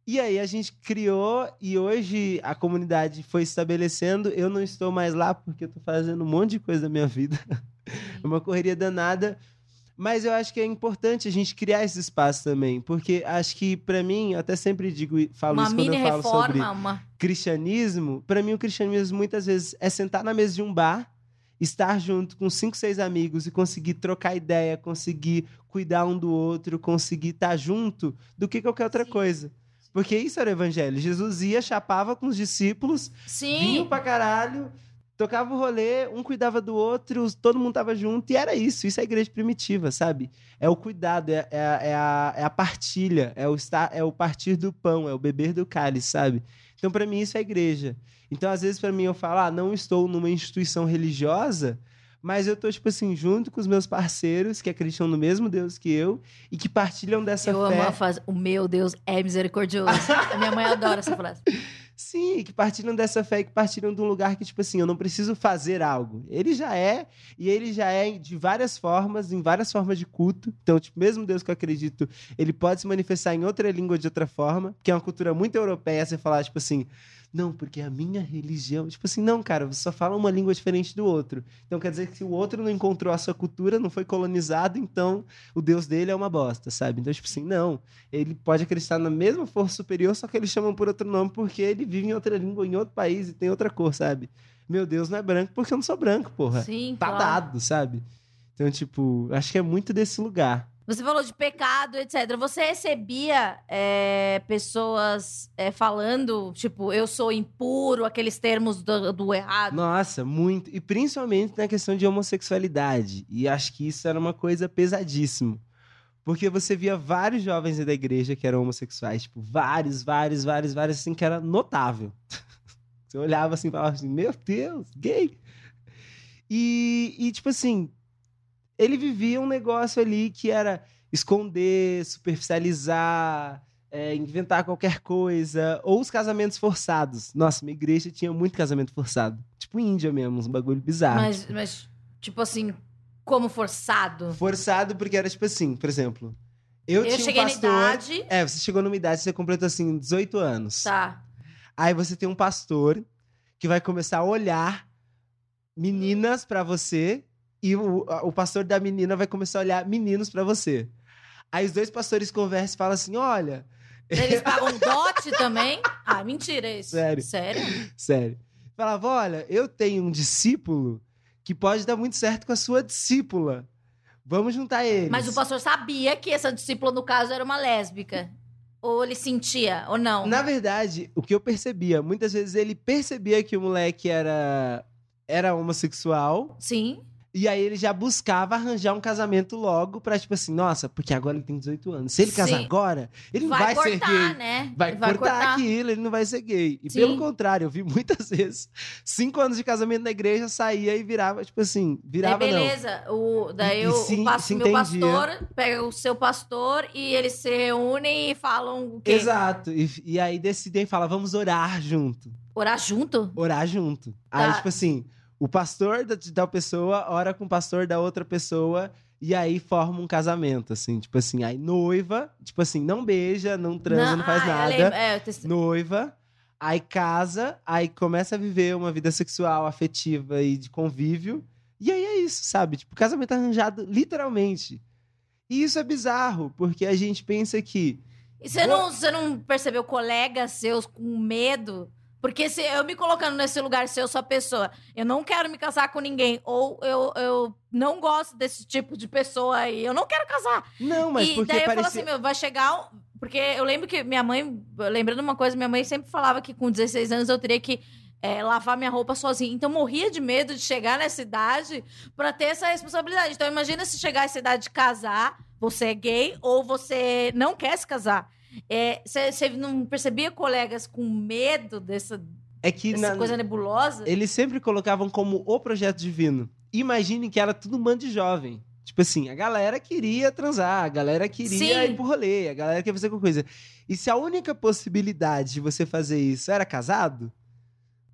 E aí a gente criou e hoje a comunidade foi estabelecendo. Eu não estou mais lá porque eu tô fazendo um monte de coisa da minha vida. é uma correria danada. Mas eu acho que é importante a gente criar esse espaço também. Porque acho que, pra mim, eu até sempre digo, e falo uma isso quando eu falo sobre reforma, uma. cristianismo, pra mim o cristianismo muitas vezes é sentar na mesa de um bar estar junto com cinco, seis amigos e conseguir trocar ideia, conseguir cuidar um do outro, conseguir estar junto, do que qualquer outra Sim. coisa. Porque isso era o evangelho. Jesus ia, chapava com os discípulos, Sim. pra caralho, tocava o rolê, um cuidava do outro, todo mundo tava junto, e era isso. Isso é a igreja primitiva, sabe? É o cuidado, é, é a- é a, é a partilha, é o, estar, é o partir do pão, é o beber do cálice, sabe? Então, pra mim, isso é igreja. Então, às vezes, pra mim, eu falo, ah, não estou numa instituição religiosa, mas eu tô, tipo assim, junto com os meus parceiros que acreditam no mesmo Deus que eu e que partilham dessa Eu fé. amo a frase, o meu Deus é misericordioso. a minha mãe adora essa frase. Sim, que partilham dessa fé, que partilham de um lugar que, tipo assim, eu não preciso fazer algo. Ele já é, e ele já é de várias formas, em várias formas de culto. Então, tipo, mesmo Deus que eu acredito, ele pode se manifestar em outra língua de outra forma, que é uma cultura muito europeia, você falar, tipo assim, não, porque a minha religião. Tipo assim, não, cara, você só fala uma língua diferente do outro. Então quer dizer que se o outro não encontrou a sua cultura, não foi colonizado, então o Deus dele é uma bosta, sabe? Então, tipo assim, não. Ele pode acreditar na mesma força superior, só que eles chamam por outro nome porque ele vive em outra língua, em outro país e tem outra cor, sabe? Meu Deus não é branco porque eu não sou branco, porra. Sim, Tá claro. dado, sabe? Então, tipo, acho que é muito desse lugar. Você falou de pecado, etc. Você recebia é, pessoas é, falando, tipo, eu sou impuro, aqueles termos do, do errado. Nossa, muito. E principalmente na questão de homossexualidade. E acho que isso era uma coisa pesadíssima. Porque você via vários jovens da igreja que eram homossexuais, tipo, vários, vários, vários, vários, assim, que era notável. Você olhava assim e falava assim, meu Deus, gay. E, e, tipo assim, ele vivia um negócio ali que era esconder, superficializar, é, inventar qualquer coisa, ou os casamentos forçados. Nossa, minha igreja tinha muito casamento forçado. Tipo Índia mesmo, uns bagulho bizarro. Mas, mas, tipo assim, como forçado. Forçado porque era tipo assim, por exemplo, eu, Eu tinha cheguei um na pastor... idade. É, você chegou numa idade, você completou assim, 18 anos. Tá. Aí você tem um pastor que vai começar a olhar meninas pra você e o, o pastor da menina vai começar a olhar meninos pra você. Aí os dois pastores conversam e falam assim: olha, Eles pagam dote também? Ah, mentira isso. Sério. Sério? sério. Falava: olha, eu tenho um discípulo que pode dar muito certo com a sua discípula. Vamos juntar eles. Mas o pastor sabia que essa discípula, no caso, era uma lésbica. Ou ele sentia, ou não? Na verdade, o que eu percebia, muitas vezes ele percebia que o moleque era, era homossexual. Sim. E aí ele já buscava arranjar um casamento logo pra, tipo assim, nossa, porque agora ele tem 18 anos. Se ele casar Sim. agora, ele não vai, ser cortar, gay. né? Vai, Ele cortar, aquilo, ele não vai ser gay. E Sim. pelo contrário, eu vi muitas vezes, cinco anos de casamento na igreja, saía e virava, tipo assim, virava Daí não. beleza, o, daí E- o, se- o meu pastor pega o seu pastor e eles se reúnem e falam o quê? Exato. E, e aí decidem e falam, vamos orar junto. Orar junto? Orar junto. Tá. Aí, tipo assim, o pastor da, tal pessoa ora com o pastor da outra pessoa e aí forma um casamento, assim. Tipo assim, aí noiva, tipo assim, não beija, não transa, não, faz ah, nada. é, eu te- Noiva, aí casa, aí começa a viver uma vida sexual, afetiva e de convívio. E aí é isso, sabe? Tipo, casamento arranjado, literalmente. E isso é bizarro, porque a gente pensa que E você não, você não percebeu colegas seus com medo? Porque se eu me colocando nesse lugar, se eu sou a pessoa, eu não quero me casar com ninguém, ou eu, eu não gosto desse tipo de pessoa aí, eu não quero casar. Não, mas e porque daí eu falo parecia... assim, meu, vai chegar. Porque eu lembro que minha mãe, lembrando uma coisa, minha mãe sempre falava que com 16 anos eu teria que é, lavar minha roupa sozinha. Então eu morria de medo de chegar nessa idade pra ter essa responsabilidade. Então imagina se chegar essa idade de casar, você é gay ou você não quer se casar. É, Você você não percebia colegas com medo dessa, é que dessa na- coisa nebulosa? eles sempre colocavam como o projeto divino. Imagine que era tudo um bando de jovem. Tipo assim, a galera queria transar, a galera queria Sim. ir pro rolê, a galera queria fazer alguma coisa. E se a única possibilidade de você fazer isso era casado,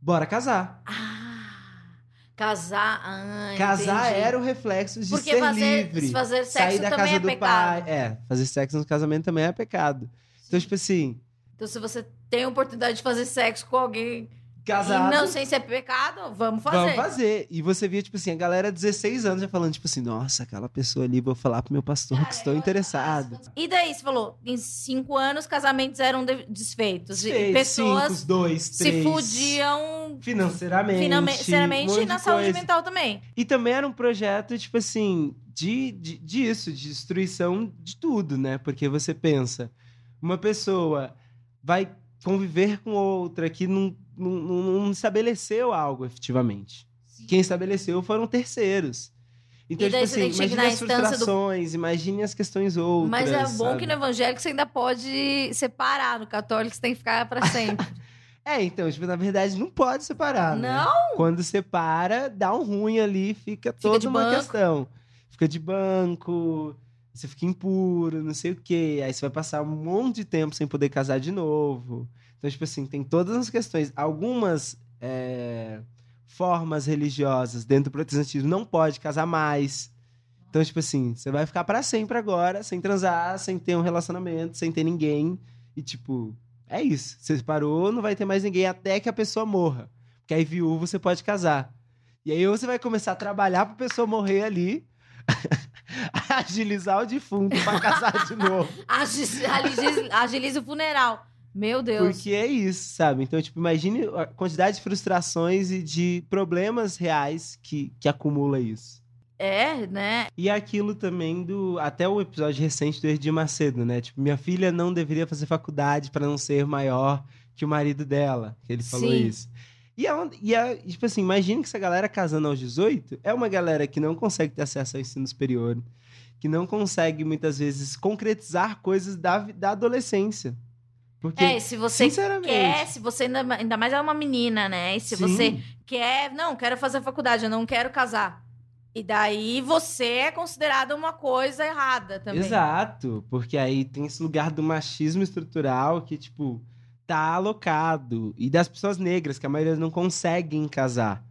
bora casar. Ah, casar. Ah, casar entendi. era o reflexo de Porque ser fazer, livre. fazer sexo sair da também casa é do pecado. pai. É, fazer sexo no casamento também é pecado. Então, tipo assim, Então, se você tem a oportunidade de fazer sexo com alguém casado. E não, sem ser pecado, vamos fazer. Vamos fazer. E você via, tipo assim, a galera 16 anos já falando, tipo assim, nossa, aquela pessoa ali, vou falar pro meu pastor que estou interessado. E daí, você falou, em cinco anos, casamentos eram de- desfeitos. E Seis, pessoas cinco, dois, se três. fudiam Financeiramente. financeiramente um e na de saúde coisa. mental também. E também era um projeto, tipo assim, de, de, disso, de destruição de tudo, né? Porque você pensa, uma pessoa vai conviver com outra que não, não, não- estabeleceu algo efetivamente. Quem estabeleceu foram terceiros. Então, E daí tipo você tem assim, que imagine as instância do- frustrações, imagine as questões outras. Mas é bom sabe? que no evangélico você ainda pode separar. No católico você tem que ficar pra sempre. É, então, tipo, na verdade, não pode separar, né? Não? Quando separa, dá um ruim ali, fica toda de uma banco. questão. Fica de banco, você fica impuro, não sei o quê. Aí você vai passar um monte de tempo sem poder casar de novo. Então, tipo assim, tem todas as questões. Algumas é, formas religiosas dentro do protestantismo não pode casar mais. Então, tipo assim, você vai ficar pra sempre agora, sem transar, sem ter um relacionamento, sem ter ninguém. E, tipo, é isso. Você parou, não vai ter mais ninguém até que a pessoa morra. Porque aí, viúvo, você pode casar. E aí, ou você vai começar a trabalhar pra pessoa morrer ali, agilizar o defunto pra casar de novo. Agiliza, agiliza- o funeral. Meu Deus. Porque é isso, sabe? Então, tipo, imagine a quantidade de frustrações e de problemas reais que, que acumula isso. É, né? E aquilo também do. Até o episódio recente do Edir Macedo, né? Tipo, minha filha não deveria fazer faculdade pra não ser maior que o marido dela. Que ele falou Sim. isso. E, é, e é, tipo assim, imagine que essa galera casando aos 18 é uma galera que não consegue ter acesso ao ensino superior, que não consegue, muitas vezes, concretizar coisas da, da adolescência. Porque, É, se você sinceramente. quer, se você ainda, ainda mais é uma menina, né? E se sim, você quer, não, quero fazer faculdade, eu não quero casar. E daí você é considerada uma coisa errada também. Exato, porque aí tem esse lugar do machismo estrutural que, tipo, tá alocado. E das pessoas negras, que a maioria não conseguem casar.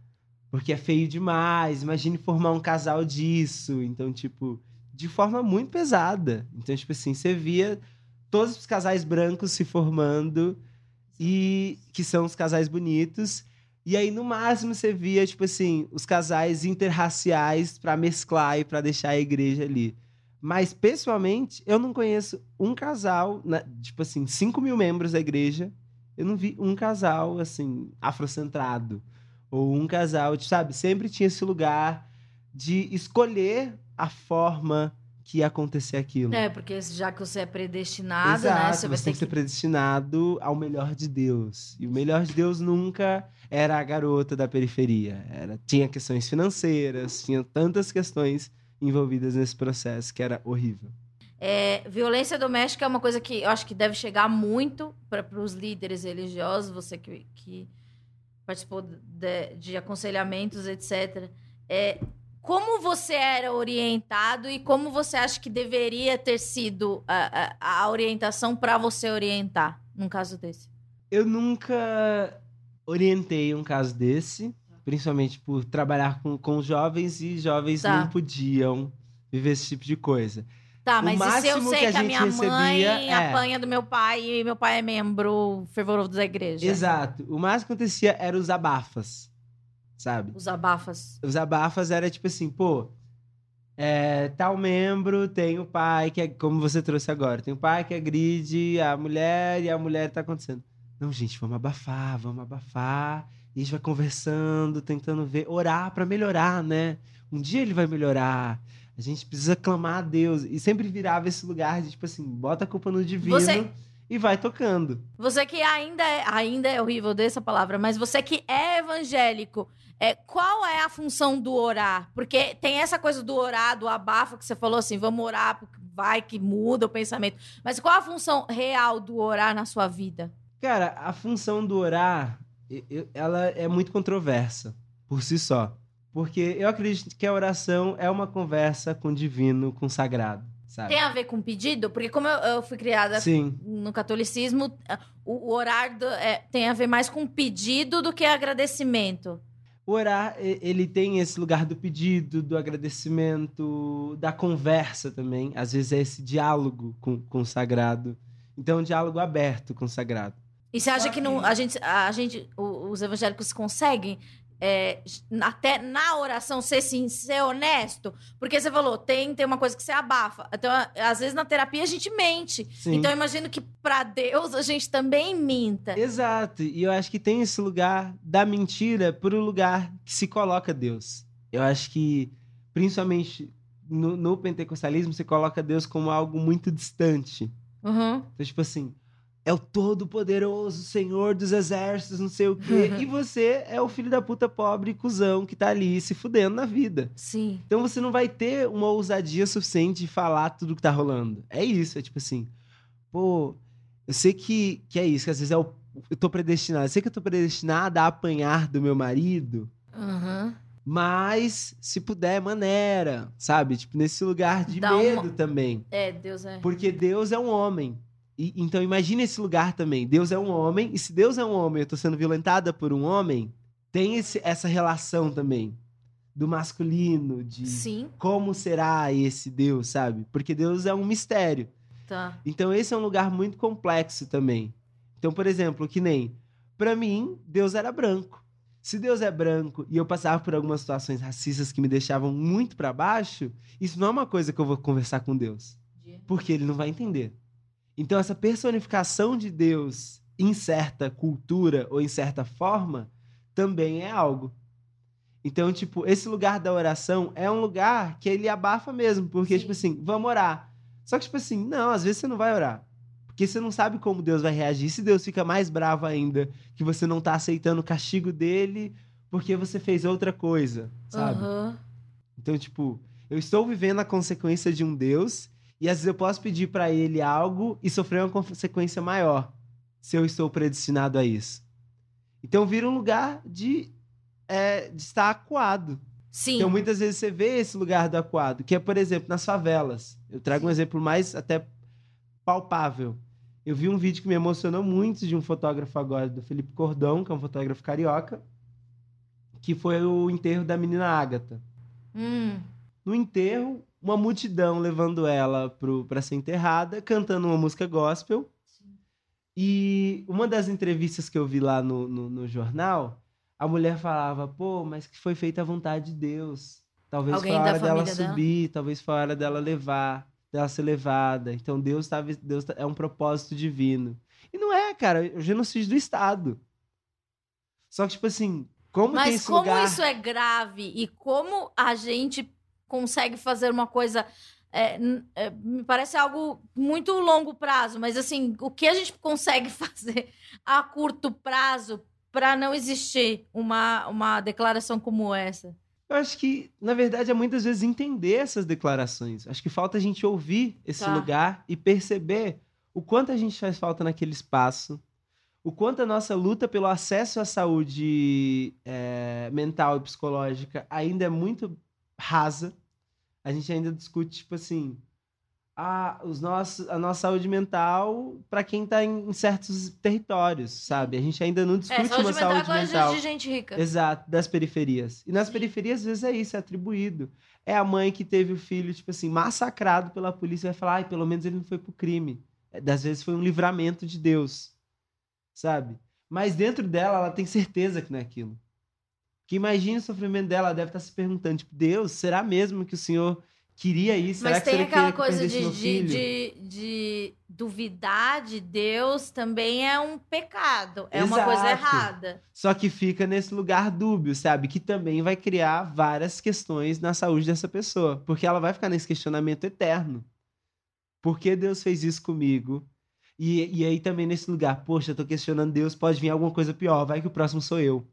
Porque é feio demais. Imagine formar um casal disso. Então, tipo, de forma muito pesada. Então, tipo assim, você via todos os casais brancos se formando e que são os casais bonitos. E aí, no máximo, você via, tipo assim, os casais interraciais pra mesclar e pra deixar a igreja ali. Mas, pessoalmente, eu não conheço um casal, na- tipo assim, 5 mil membros da igreja. Eu não vi um casal, assim, afrocentrado. Ou um casal, tipo, sabe? Sempre tinha esse lugar de escolher a forma que ia acontecer aquilo. É, porque já que você é predestinado, Exato, né? você, Você tem que ser predestinado ao melhor de Deus. E o melhor de Deus nunca era a garota da periferia. Era, tinha questões financeiras, tinha tantas questões envolvidas nesse processo que era horrível. É, violência doméstica é uma coisa que eu acho que deve chegar muito para os líderes religiosos, você que, que participou de, de aconselhamentos, etc. É, como você era orientado e como você acha que deveria ter sido a, a- a orientação para você orientar num caso desse? Eu nunca orientei um caso desse, principalmente por trabalhar com, com jovens e jovens Tá. não podiam viver esse tipo de coisa. Tá, O mas e se eu sei que que a a, gente minha mãe é- apanha do meu pai e meu pai é membro fervoroso da igreja? Exato. O mais que acontecia eram os abafas, sabe? Os abafas. Os abafas era tipo assim, pô, é, tal membro tem o pai que é, como você trouxe agora, tem o pai que agride a mulher e a mulher tá acontecendo. Não, gente, vamos abafar, vamos abafar. E a gente vai conversando, tentando ver, orar pra melhorar, né? Um dia ele vai melhorar. A gente precisa clamar a Deus. E sempre virava esse lugar de, tipo assim, bota a culpa no divino Você- e vai tocando. Você que ainda é, ainda é horrível dessa palavra, mas você que é evangélico, é, qual é a função do orar? Porque tem essa coisa do orar, do abafa, que você falou assim, vamos orar, porque vai que muda o pensamento. Mas qual a função real do orar na sua vida? Cara, a função do orar, ela é muito controversa por si só. Porque eu acredito que a oração é uma conversa com o divino, com o sagrado, sabe? Tem a ver com pedido? Porque como eu, eu fui criada Sim, no catolicismo, o, o orar do- é, tem a ver mais com pedido do que agradecimento. o orar, ele tem esse lugar do pedido, do agradecimento, da conversa também. Às vezes é esse diálogo com, com o sagrado. Então, um diálogo aberto com o sagrado. E você acha que não, a gente, a gente os evangélicos conseguem é, até na oração ser sim, ser honesto, porque você falou, tem, tem uma coisa que você abafa. Então, às vezes na terapia a gente mente. Sim. Então, eu imagino que pra Deus a gente também minta. Exato. E eu acho que tem esse lugar da mentira um lugar que se coloca Deus. Eu acho que, principalmente no, no pentecostalismo, você coloca Deus como algo muito distante. Uhum. Então, tipo assim, é o todo-poderoso Senhor dos exércitos, não sei o quê. e você é o filho da puta pobre, cuzão, que tá ali se fudendo na vida. Sim. Então você não vai ter uma ousadia suficiente de falar tudo que tá rolando. É isso, é tipo assim, pô, eu sei que, que é isso, que às vezes é o, eu tô predestinado. Eu sei que eu tô predestinada a apanhar do meu marido, Uhum. mas se puder, maneira, sabe? Tipo, nesse lugar de Dá medo uma- também. É, Deus é. Porque Deus é um homem. E, então imagine esse lugar também. Deus é um homem, e se Deus é um homem, eu tô sendo violentada por um homem, tem esse- essa relação também. Do masculino, de Sim, como será esse Deus, sabe? Porque Deus é um mistério. tá. Então esse é um lugar muito complexo também. Então, por exemplo, que nem pra mim, Deus era branco. Se Deus é branco e eu passava por algumas situações racistas que me deixavam muito pra baixo, isso não é uma coisa que eu vou conversar com Deus, porque ele não vai entender. Então essa personificação de Deus em certa cultura ou em certa forma também é algo. Então, tipo, esse lugar da oração é um lugar que ele abafa mesmo, porque Sim. tipo assim, vamos orar. Só que tipo assim, não, às vezes você não vai orar. Porque você não sabe como Deus vai reagir. Se Deus fica mais bravo ainda, que você não tá aceitando o castigo dele porque você fez outra coisa, sabe? Aham. Então, tipo, eu estou vivendo a consequência de um Deus e às vezes eu posso pedir pra ele algo e sofrer uma consequência maior se eu estou predestinado a isso. Então vira um lugar de, é, de estar acuado. Sim. Então muitas vezes você vê esse lugar do acuado, que é, por exemplo, nas favelas. Eu trago um exemplo mais até palpável. Eu vi um vídeo que me emocionou muito de um fotógrafo agora, do Felipe Cordão, que é um fotógrafo carioca, que foi o enterro da menina Ágata. Hum. No enterro, uma multidão levando ela pra ser enterrada, cantando uma música gospel. E uma das entrevistas que eu vi lá no, no, no jornal, a mulher falava, pô, mas que foi feita à vontade de Deus. Talvez Alguém foi a hora dela família dela? subir, talvez foi a hora dela levar, dela ser levada. Então Deus, tava, Deus tá- é um propósito divino. E não é, cara, é o genocídio do Estado. Só que, tipo assim, como Mas como lugar... isso é grave e como a gente consegue fazer uma coisa. é, é, me parece algo muito longo prazo, mas assim, o que a gente consegue fazer a curto prazo para não existir uma, uma declaração como essa? Eu acho que, na verdade, é muitas vezes entender essas declarações. Acho que falta a gente ouvir esse Tá. lugar e perceber o quanto a gente faz falta naquele espaço, o quanto a nossa luta pelo acesso à saúde é, mental e psicológica ainda é muito rasa. A gente ainda discute, tipo assim, a, os nossos, a nossa saúde mental para quem está em, em certos territórios, sabe? A gente ainda não discute É, saúde uma mental é saúde coisa mental. de gente rica. Exato, das periferias. E nas Sim. periferias, às vezes, é isso, é atribuído. É a mãe que teve o filho, tipo assim, massacrado pela polícia, vai falar, ai, pelo menos ele não foi pro crime. É, Das vezes foi um livramento de Deus, sabe? Mas dentro dela, ela tem certeza que não é aquilo. Que imagine o sofrimento dela, ela deve estar se perguntando, tipo, Deus, será mesmo que o Senhor queria isso? Será Mas que tem aquela coisa de, de, de, de duvidar de Deus também é um pecado. É uma coisa Exato. errada. Só que fica nesse lugar dúbio, sabe? Que também vai criar várias questões na saúde dessa pessoa. Porque ela vai ficar nesse questionamento eterno. Por que Deus fez isso comigo? E, e aí também nesse lugar, poxa, eu tô questionando Deus, pode vir alguma coisa pior, vai que o próximo sou eu.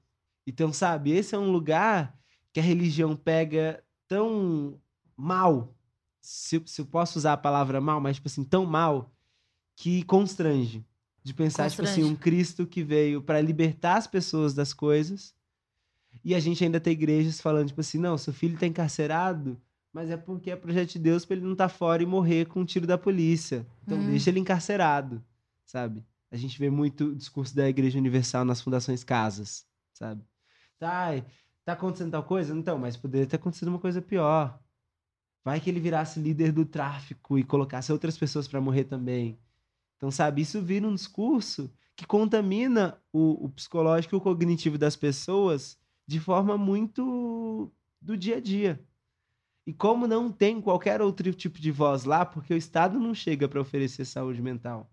Então, sabe, esse é um lugar que a religião pega tão mal, se, se eu posso usar a palavra mal, mas tipo assim, tão mal, que constrange. De pensar, tipo assim, Constrange. um Cristo que veio para libertar as pessoas das coisas. E a gente ainda tem igrejas falando, tipo assim, não, seu filho tá encarcerado, mas é porque é projeto de Deus pra ele não estar fora e morrer com um tiro da polícia. Então Hum. deixa ele encarcerado, sabe? A gente vê muito o discurso da Igreja Universal nas fundações casas, sabe? Tá, tá acontecendo tal coisa? Então, mas poderia ter acontecido uma coisa pior. Vai que ele virasse líder do tráfico e colocasse outras pessoas pra morrer também. Então, sabe, isso vira um discurso que contamina o, o psicológico e o cognitivo das pessoas de forma muito do dia a dia. E como não tem qualquer outro tipo de voz lá, porque o Estado não chega para oferecer saúde mental.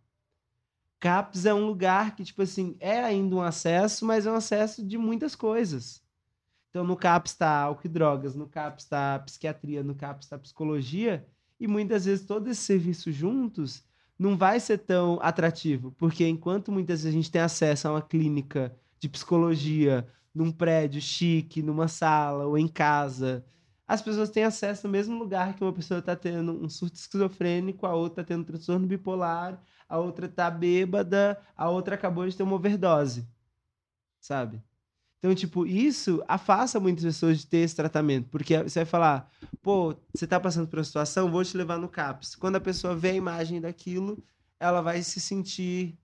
CAPS é um lugar que, tipo assim, é ainda um acesso, mas é um acesso de muitas coisas. Então, no CAPS está álcool e drogas, no CAPS está psiquiatria, no CAPS está psicologia, e muitas vezes todos esses serviços juntos não vai ser tão atrativo, porque enquanto muitas vezes a gente tem acesso a uma clínica de psicologia num prédio chique, numa sala ou em casa, as pessoas têm acesso ao mesmo lugar que uma pessoa está tendo um surto esquizofrênico, a outra está tendo um transtorno bipolar, a outra está bêbada, a outra acabou de ter uma overdose, sabe? Então, tipo, isso afasta muitas pessoas de ter esse tratamento, porque você vai falar, pô, você tá passando por uma situação, vou te levar no CAPS. Quando a pessoa vê a imagem daquilo, ela vai se sentir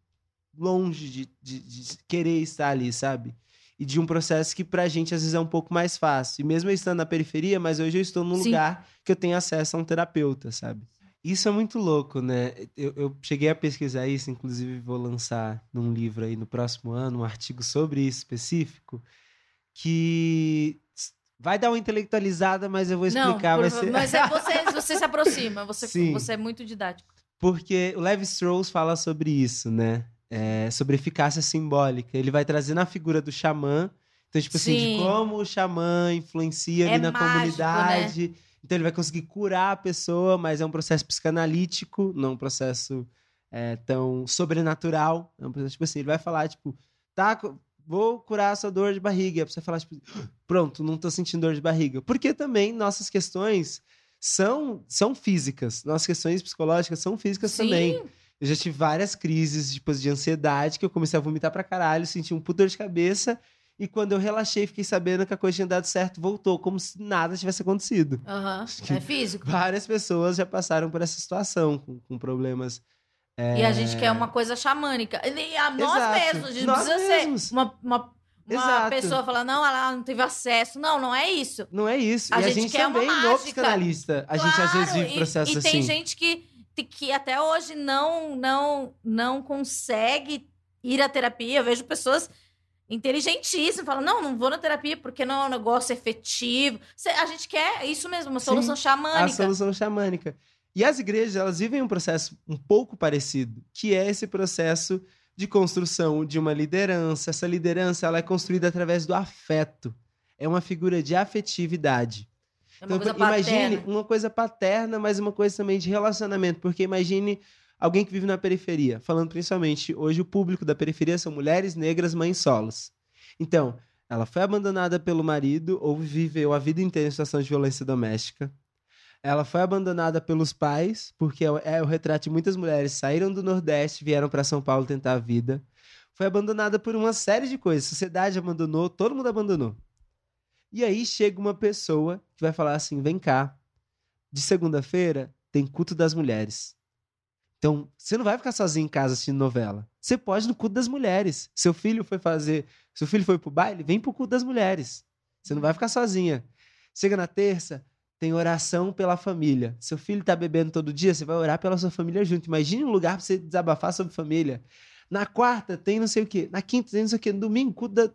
longe de, de, de querer estar ali, sabe? E de um processo que pra gente às vezes é um pouco mais fácil. E mesmo eu estando na periferia, mas hoje eu estou num Sim. lugar que eu tenho acesso a um terapeuta, sabe? Isso é muito louco, né? Eu, eu cheguei a pesquisar isso, inclusive vou lançar num livro aí no próximo ano, um artigo sobre isso específico, que vai dar uma intelectualizada, mas eu vou Não, explicar. por vai fa- ser... mas é, você, você se aproxima, você, Sim. você é muito didático. Porque o Levi Strauss fala sobre isso, né? É, sobre eficácia simbólica. Ele vai trazer na figura do xamã. Então, tipo assim, de Sim. como o xamã influencia ali É na mágico, comunidade. Então, ele vai conseguir curar a pessoa, mas é um processo psicanalítico, não um processo é, tão sobrenatural. É um processo, tipo assim, ele vai falar, tipo, tá, vou curar a sua dor de barriga. E a pessoa falar, tipo, pronto, não tô sentindo dor de barriga. Porque também nossas questões são, são físicas. Nossas questões psicológicas são físicas Sim. também. Eu já tive várias crises tipo, de ansiedade que eu comecei a vomitar pra caralho, senti um puta dor de cabeça. E quando eu relaxei, fiquei sabendo que a coisa tinha dado certo, voltou, como se nada tivesse acontecido. Aham, que- É físico. Várias pessoas já passaram por essa situação, com, com problemas. E a gente quer uma coisa xamânica. E a nós Exato. mesmos, a gente Nós precisa mesmos. ser uma, uma, uma Exato. pessoa falar, não, ela não teve acesso. Não, não é isso. Não é isso. A e a gente gente quer uma também, no mágica. psicanalista, a gente às vezes Claro, vive e- processos e, assim. tem gente que, que até hoje não, não, não consegue ir à terapia. Eu vejo pessoas inteligentíssimas falam, não, não vou na terapia porque não é um negócio efetivo. A gente quer isso mesmo, uma Sim, solução a xamânica. solução xamânica. E as igrejas, elas vivem um processo um pouco parecido, que é esse processo de construção de uma liderança. Essa liderança, ela é construída através do afeto. É uma figura de afetividade. É uma Então, imagine paterna. uma coisa paterna, mas uma coisa também de relacionamento, porque imagine alguém que vive na periferia, falando principalmente hoje o público da periferia são mulheres negras mães solos. Então, ela foi abandonada pelo marido ou viveu a vida inteira em situação de violência doméstica. Ela foi abandonada pelos pais, porque é o retrato de muitas mulheres saíram do Nordeste, vieram para São Paulo tentar a vida. Foi abandonada por uma série de coisas. A sociedade abandonou, todo mundo abandonou. E aí chega uma pessoa que vai falar assim: vem cá, de segunda-feira tem culto das mulheres. Então, você não vai ficar sozinho em casa assistindo novela. Você pode no culto das mulheres. Seu filho foi fazer. Seu filho foi pro baile, vem pro culto das mulheres. Você não vai ficar sozinha. Chega na terça, tem oração pela família. Seu filho tá bebendo todo dia, você vai orar pela sua família junto. Imagine um lugar pra você desabafar sobre família. Na quarta tem não sei o quê. Na quinta tem não sei o quê. No domingo, culto da.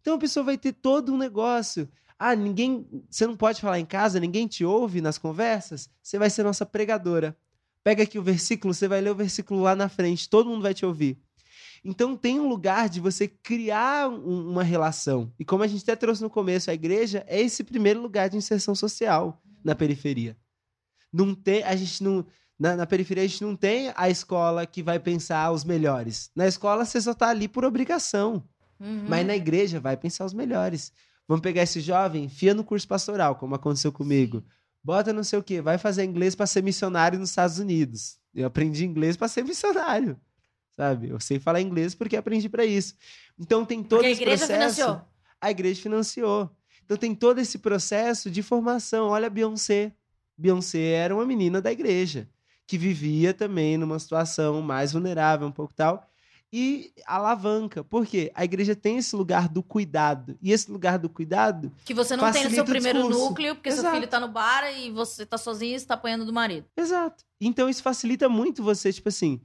Então a pessoa vai ter todo um negócio. Ah, ninguém. Você não pode falar em casa, ninguém te ouve nas conversas. Você vai ser nossa pregadora. Pega aqui o versículo, você vai ler o versículo lá na frente, todo mundo vai te ouvir. Então tem um lugar de você criar um- uma relação. E como a gente até trouxe no começo, a igreja é esse primeiro lugar de inserção social na periferia. Não tem, a gente não na, na periferia a gente não tem a escola que vai pensar os melhores. Na escola você só tá ali por obrigação. Uhum. Mas na igreja vai pensar os melhores. Vamos pegar esse jovem, enfia no curso pastoral, como aconteceu comigo. Bota não sei o quê, vai fazer inglês para ser missionário nos Estados Unidos. Eu aprendi inglês para ser missionário. Sabe? Eu sei falar inglês porque aprendi para isso. Então tem todo Porque a esse igreja processo. financiou. A igreja financiou. Então tem todo esse processo de formação. Olha a Beyoncé. Beyoncé era uma menina da igreja que vivia também numa situação mais vulnerável, um pouco tal. E alavanca. Por quê? A igreja tem esse lugar do cuidado. E esse lugar do cuidado Que você não tem no seu primeiro núcleo, porque seu Exato. filho tá no bar e você tá sozinho e você tá apanhando do marido. Exato. Então isso facilita muito você, tipo assim.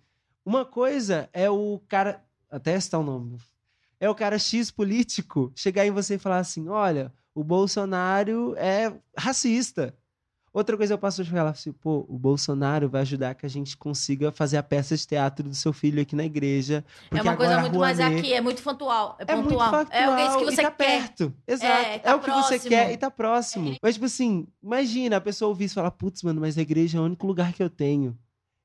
Uma coisa é o cara. até citar o nome. É o cara X político chegar em você e falar assim: olha, o Bolsonaro é racista. Outra coisa eu passo a falar assim, pô, o Bolsonaro vai ajudar que a gente consiga fazer a peça de teatro do seu filho aqui na igreja. É uma coisa muito mais aqui, é muito pontual. É, é muito pontual. factual. É o que você e tá quer. perto. Exato. É, tá o que você próximo. quer e tá próximo. Mas, tipo assim, imagina a pessoa ouvir isso e falar, putz, mano, mas a igreja é o único lugar que eu tenho.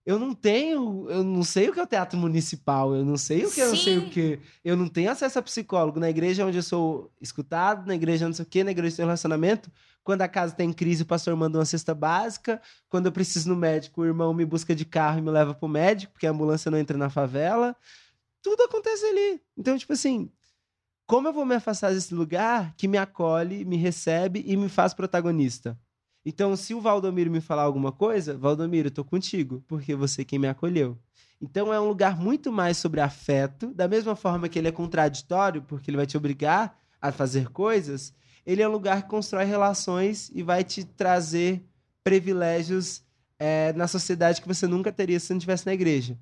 Eu não tenho, eu não sei o que é o teatro municipal, eu não sei o que, eu não sei Sim. o que. Eu não tenho acesso a psicólogo. Na igreja onde eu sou escutado, na igreja não sei o quê, na igreja tem relacionamento. Quando a casa tem crise, o pastor manda uma cesta básica. Quando eu preciso no médico, o irmão me busca de carro e me leva pro médico, porque a ambulância não entra na favela. Tudo acontece ali. Então, tipo assim, como eu vou me afastar desse lugar que me acolhe, me recebe e me faz protagonista? Então, se o Valdomiro me falar alguma coisa, Valdomiro, tô contigo, porque você é quem me acolheu. Então, é um lugar muito mais sobre afeto, da mesma forma que ele é contraditório, porque ele vai te obrigar a fazer coisas, ele é um lugar que constrói relações e vai te trazer privilégios é, na sociedade que você nunca teria se não estivesse na igreja.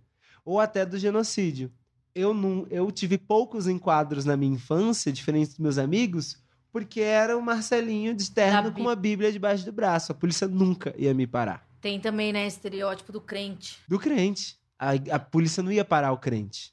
Ou até do genocídio. Eu, não, eu tive poucos enquadros na minha infância, diferente dos meus amigos, porque era o Marcelinho de terno com uma bíblia debaixo do braço. A polícia nunca ia me parar. Tem também, né, estereótipo do crente. Do crente. A, a polícia não ia parar o crente.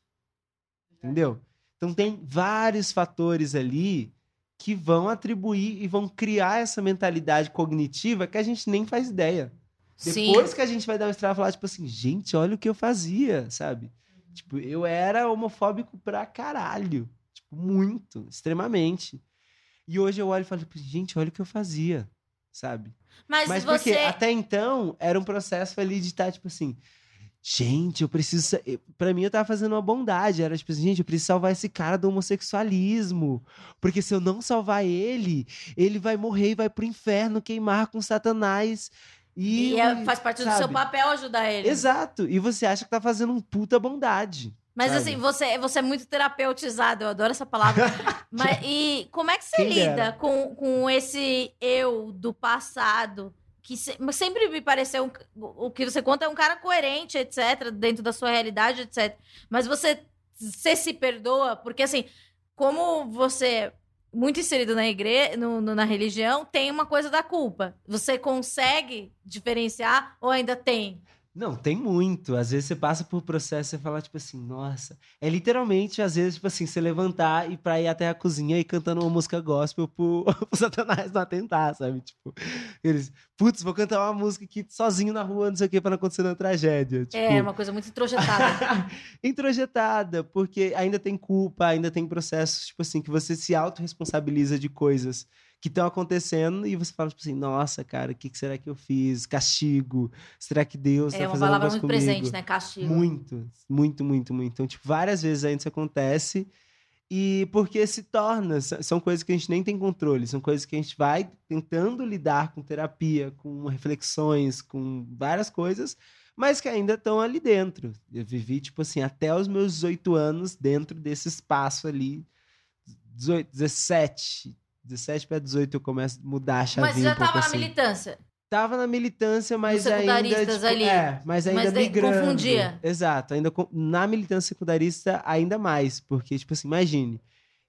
Entendeu? Então tem vários fatores ali que vão atribuir e vão criar essa mentalidade cognitiva que a gente nem faz ideia. Sim. Depois que a gente vai dar um estrada e falar, tipo assim, gente, olha o que eu fazia, sabe? Tipo, eu era homofóbico pra caralho. Tipo, muito, extremamente. E hoje eu olho e falo, tipo, gente, olha o que eu fazia, sabe? Mas, Mas você. porque até então era um processo ali de estar, tipo assim, gente, eu preciso. Pra mim, eu tava fazendo uma bondade. Era tipo assim, gente, eu preciso salvar esse cara do homossexualismo. Porque se eu não salvar ele, ele vai morrer e vai pro inferno queimar com Satanás. E, E é- faz parte do seu sabe? papel ajudar ele. Exato. E você acha que tá fazendo um puta bondade. Mas sabe? assim, você, você é muito terapeutizado, eu adoro essa palavra. Mas, e como é que você Quem lida dera. com, com esse eu do passado? Que sempre me pareceu. o que você conta é um cara coerente, etc., dentro da sua realidade, etc. Mas você, você se perdoa, porque assim, como você é muito inserido na igreja, na religião, tem uma coisa da culpa. Você consegue diferenciar ou ainda tem? Não, tem muito. Às vezes você passa por processo e fala, tipo assim, nossa. É literalmente, às vezes, tipo assim, você levantar e pra ir até a cozinha e cantando uma música gospel pro, pro Satanás não atentar, sabe? Tipo, eles, putz, vou cantar uma música aqui sozinho na rua, não sei o que, pra não acontecer uma tragédia. Tipo, É uma coisa muito introjetada. introjetada, porque ainda tem culpa, ainda tem processos, tipo assim, que você se autorresponsabiliza de coisas que estão acontecendo e você fala, tipo assim, nossa, cara, o que, que será que eu fiz? Castigo? Será que Deus tá é uma fazendo um palavra negócio muito comigo? presente, né? Castigo. Muito, muito, muito, muito. Então, tipo, várias vezes ainda isso acontece. E porque se torna, são coisas que a gente nem tem controle, são coisas que a gente vai tentando lidar com terapia, com reflexões, com várias coisas, mas que ainda estão ali dentro. Eu vivi, tipo assim, até os meus 18 anos dentro desse espaço ali. 18, 17. 17 para 18 eu começo a mudar a chavinha Mas já um tava na assim. militância. Tava na militância, mas Nos ainda. secundaristas Tipo, ali. É, mas ainda Mas migrando. confundia. Exato, ainda na militância secundarista, ainda mais. Porque, tipo assim, imagine,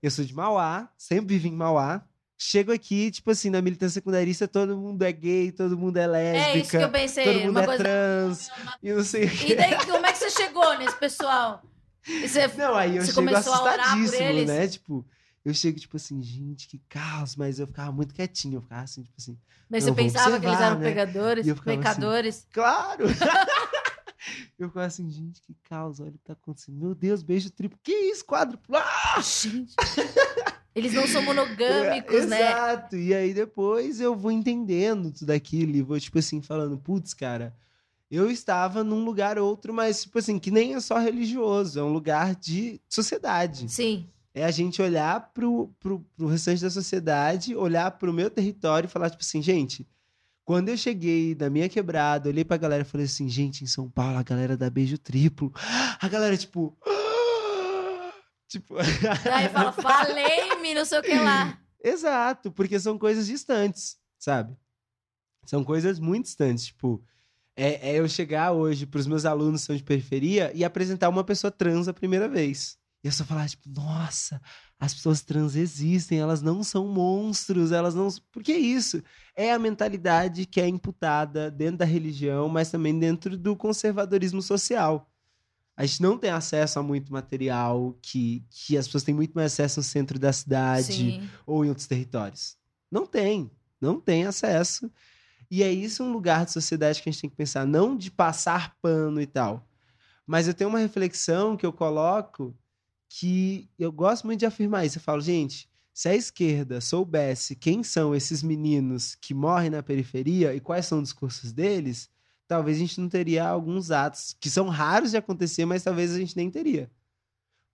eu sou de Mauá, sempre vivi em Mauá. Chego aqui, tipo assim, na militância secundarista, todo mundo é gay, todo mundo é lésbica. É isso que eu pensei. todo mundo uma é coisa... trans, e não sei. E daí, como é que você chegou nesse pessoal? Você... Não, aí eu Você chego começou a orar por assustadíssimo, eles? né? Tipo, eu chego, tipo assim, gente, que caos, mas eu ficava muito quietinho, eu ficava assim, tipo assim, Mas você pensava que eles observar, eram né? pegadores, assim, pecadores. Claro! eu ficava assim, gente, que caos, olha o que tá acontecendo. Meu Deus, beijo triplo. Que isso, quádruplo? Ah! Gente. Eles não são monogâmicos, né? Exato. E aí depois eu vou entendendo tudo aquilo e vou, tipo assim, falando, putz, cara, eu estava num lugar outro, mas, tipo assim, que nem é só religioso, é um lugar de sociedade. Sim. É a gente olhar pro, pro, pro restante da sociedade, olhar pro meu território e falar, tipo assim, gente, quando eu cheguei da minha quebrada, olhei pra galera e falei assim, gente, em São Paulo, a galera dá beijo triplo. A galera, tipo. tipo. Aí fala, falei-me, não sei o que lá. Exato, porque são coisas distantes, sabe? São coisas muito distantes. Tipo, é, é eu chegar hoje pros meus alunos que são de periferia e apresentar uma pessoa trans a primeira vez. E eu só falava, tipo, nossa, as pessoas trans existem, elas não são monstros, elas não. Por que isso? É a mentalidade que é imputada dentro da religião, mas também dentro do conservadorismo social. A gente não tem acesso a muito material que, que as pessoas têm muito mais acesso no centro da cidade Sim. ou em outros territórios. Não tem, não tem acesso. E é isso um lugar de sociedade que a gente tem que pensar, não de passar pano e tal. Mas eu tenho uma reflexão que eu coloco que eu gosto muito de afirmar isso. Eu falo, gente, se a esquerda soubesse quem são esses meninos que morrem na periferia e quais são os discursos deles, talvez a gente não teria alguns atos que são raros de acontecer, mas talvez a gente nem teria.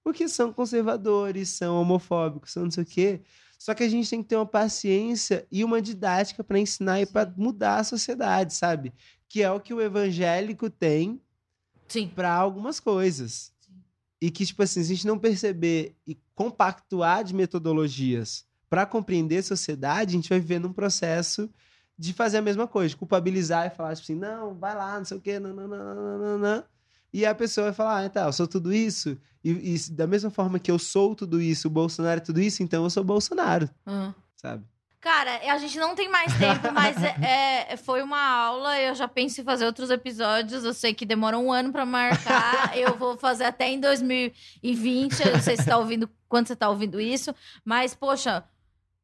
Porque são conservadores, são homofóbicos, são não sei o quê. Só que a gente tem que ter uma paciência e uma didática para ensinar e para mudar a sociedade, sabe? Que é o que o evangélico tem para algumas coisas. E que, tipo assim, se a gente não perceber e compactuar de metodologias para compreender a sociedade, a gente vai viver num processo de fazer a mesma coisa, de culpabilizar e falar, tipo assim, não, vai lá, não sei o quê, não, não, não, não, não, não. E a pessoa vai falar, ah, tá, eu sou tudo isso, e, e da mesma forma que eu sou tudo isso, o Bolsonaro é tudo isso, então eu sou Bolsonaro, Uhum. sabe? Cara, a gente não tem mais tempo, mas é, é- foi uma aula. Eu já penso em fazer outros episódios. Eu sei que demora um ano pra marcar. eu vou fazer até em 2020. Eu não sei se tá ouvindo quando você tá ouvindo isso. Mas, poxa,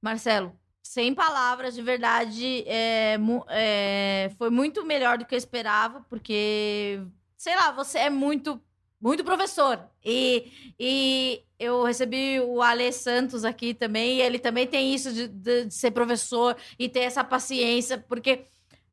Marcelo, sem palavras, de verdade, é, é, foi muito melhor do que eu esperava, porque, sei lá, você é muito, muito professor. E, e eu recebi o Ale Santos aqui também, e ele também tem isso de, de- de ser professor e ter essa paciência, porque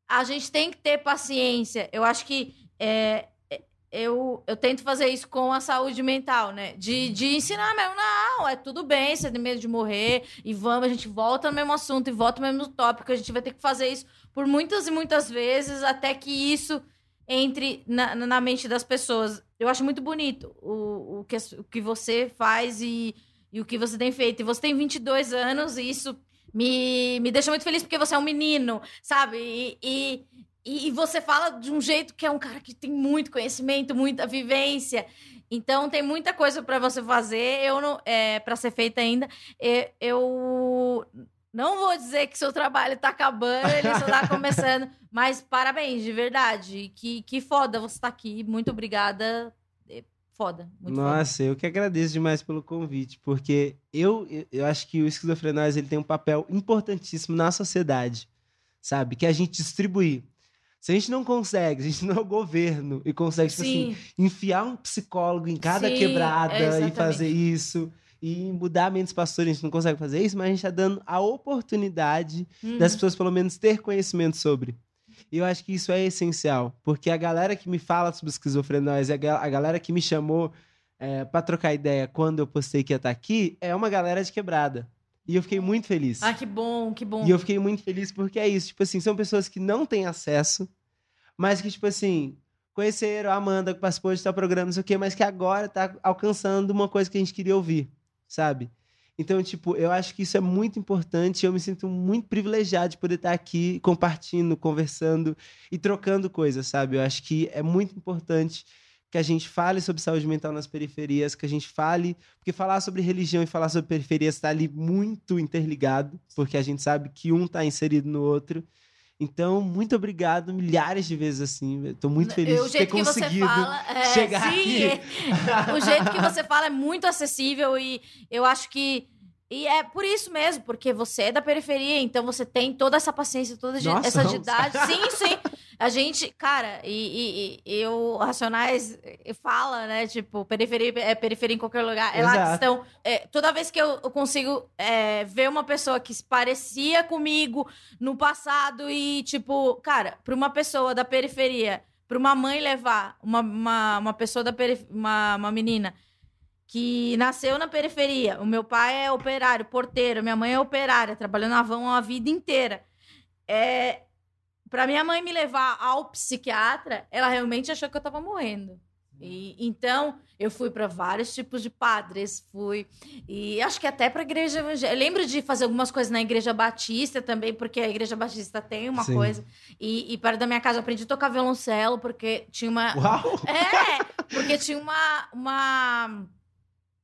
a gente tem que ter paciência. Eu acho que é, é, eu, eu tento fazer isso com a saúde mental, né? De, de ensinar mesmo, não, é tudo bem, você tem medo de morrer, e vamos, a gente volta no mesmo assunto e volta no mesmo tópico, a gente vai ter que fazer isso por muitas e muitas vezes até que isso entre na, na mente das pessoas. Eu acho muito bonito o, o, que, o que você faz e, e o que você tem feito. E você tem 22 anos e isso me, me deixa muito feliz porque você é um menino, sabe? E, e, e- você fala de um jeito que é um cara que tem muito conhecimento, muita vivência. Então tem muita coisa para você fazer, eu não é, para ser feita ainda. E- Eu não vou dizer que seu trabalho tá acabando, ele só tá começando, mas parabéns, de verdade. Que, que foda você tá aqui. Muito obrigada. É Foda, muito foda. Nossa, eu que agradeço demais pelo convite, porque eu, eu- acho que o esquizofrenóis ele tem um papel importantíssimo na sociedade, sabe? Que é a gente distribuir. Se a gente não consegue, se a gente não é o governo e consegue, tipo assim, Sim, enfiar um psicólogo em cada Sim, quebrada é, e fazer isso, e mudar mentes pastores, a gente não consegue fazer isso, mas a gente está dando a oportunidade Uhum. das pessoas pelo menos ter conhecimento sobre. E eu acho que isso é essencial, porque a galera que me fala sobre esquizofrenóis, a, ga- a galera que me chamou é, para trocar ideia quando eu postei que ia estar aqui, é uma galera de quebrada. E eu fiquei muito feliz. Ah, que bom, que bom. E eu fiquei muito feliz porque é isso. Tipo assim, são pessoas que não têm acesso, mas que, tipo assim, conheceram a Amanda, que participou de tal programa, não sei o quê, mas que agora tá alcançando uma coisa que a gente queria ouvir, sabe? Então, tipo, eu acho que isso é muito importante. Eu me sinto muito privilegiado de poder estar aqui compartilhando, conversando e trocando coisas, sabe? Eu acho que é muito importante que a gente fale sobre saúde mental nas periferias, que a gente fale, porque falar sobre religião e falar sobre periferias está ali muito interligado, porque a gente sabe que um está inserido no outro. Então, muito obrigado milhares de vezes assim. Estou muito feliz o de ter conseguido fala, é, chegar sim, aqui. é- o jeito que você fala é muito acessível e eu acho que e é por isso mesmo, porque você é da periferia, então você tem toda essa paciência, toda Nossa, essa didática. Sim, sim. A gente, cara, e, e, e eu, Racionais, eh, fala, né? Tipo, periferia é periferia em qualquer lugar. É lá que Exato. estão. é, toda vez que eu, eu consigo é, ver uma pessoa que se parecia comigo no passado e, tipo, cara, pra uma pessoa da periferia, pra uma mãe levar uma, uma, uma pessoa da periferia, uma, uma menina que nasceu na periferia. O meu pai é operário, porteiro, minha mãe é operária, trabalhou na van a vida inteira. É, para minha mãe me levar ao psiquiatra, ela realmente achou que eu tava morrendo. E, então, eu fui para vários tipos de padres, fui. E acho que até para igreja evangélica. Eu lembro de fazer algumas coisas na igreja batista também, porque a igreja batista tem uma Sim. coisa. E, e perto da minha casa eu aprendi a tocar violoncelo, porque tinha uma. Uau! É, porque tinha uma, uma,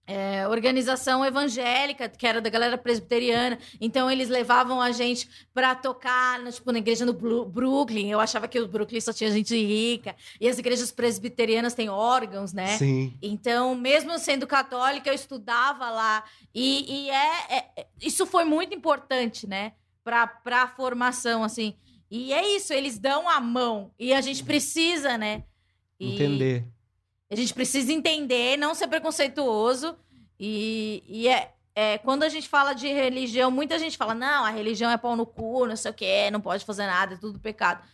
é, organização evangélica, que era da galera presbiteriana. Então, eles levavam a gente pra tocar, na, tipo, na igreja no Brooklyn. Eu achava que o Brooklyn só tinha gente rica. E as igrejas presbiterianas têm órgãos, né? Sim. Então, mesmo sendo católica, eu estudava lá. E, e é, é- é- Isso foi muito importante, né? Pra, pra formação, assim. E é isso, eles dão a mão. E a gente precisa, né? E Entender. A gente precisa entender, não ser preconceituoso. E, e é, é, quando a gente fala de religião, muita gente fala: não, a religião é pau no cu, não sei o quê, não pode fazer nada, é tudo pecado.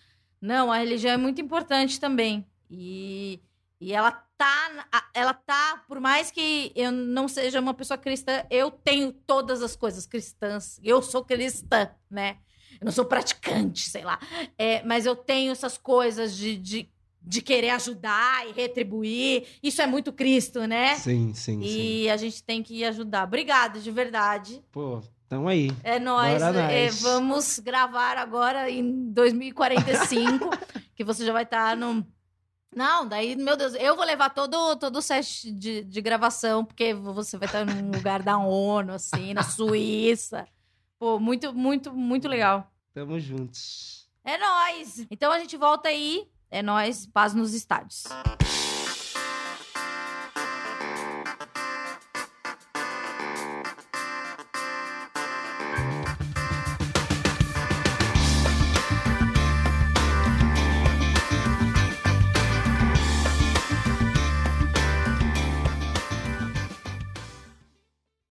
Não, a religião é muito importante também. E, e ela tá, ela tá, por mais que eu não seja uma pessoa cristã, eu tenho todas as coisas cristãs. Eu sou cristã, né? Eu não sou praticante, sei lá. É, mas eu tenho essas coisas de, de, de querer ajudar e retribuir. Isso é muito Cristo, né? Sim, sim, sim. E a gente tem que ajudar. Obrigada, de verdade. Pô, tamo aí. É É, nós. vamos gravar agora em 2045, que você já vai estar no. Não, daí, meu Deus, eu vou levar todo, todo o set de, de gravação, porque você vai estar num lugar da ONU, assim, na Suíça. Pô, muito, muito, muito legal. Tamo juntos. É nóis. Então a gente volta aí. É nóis. Paz nos estádios.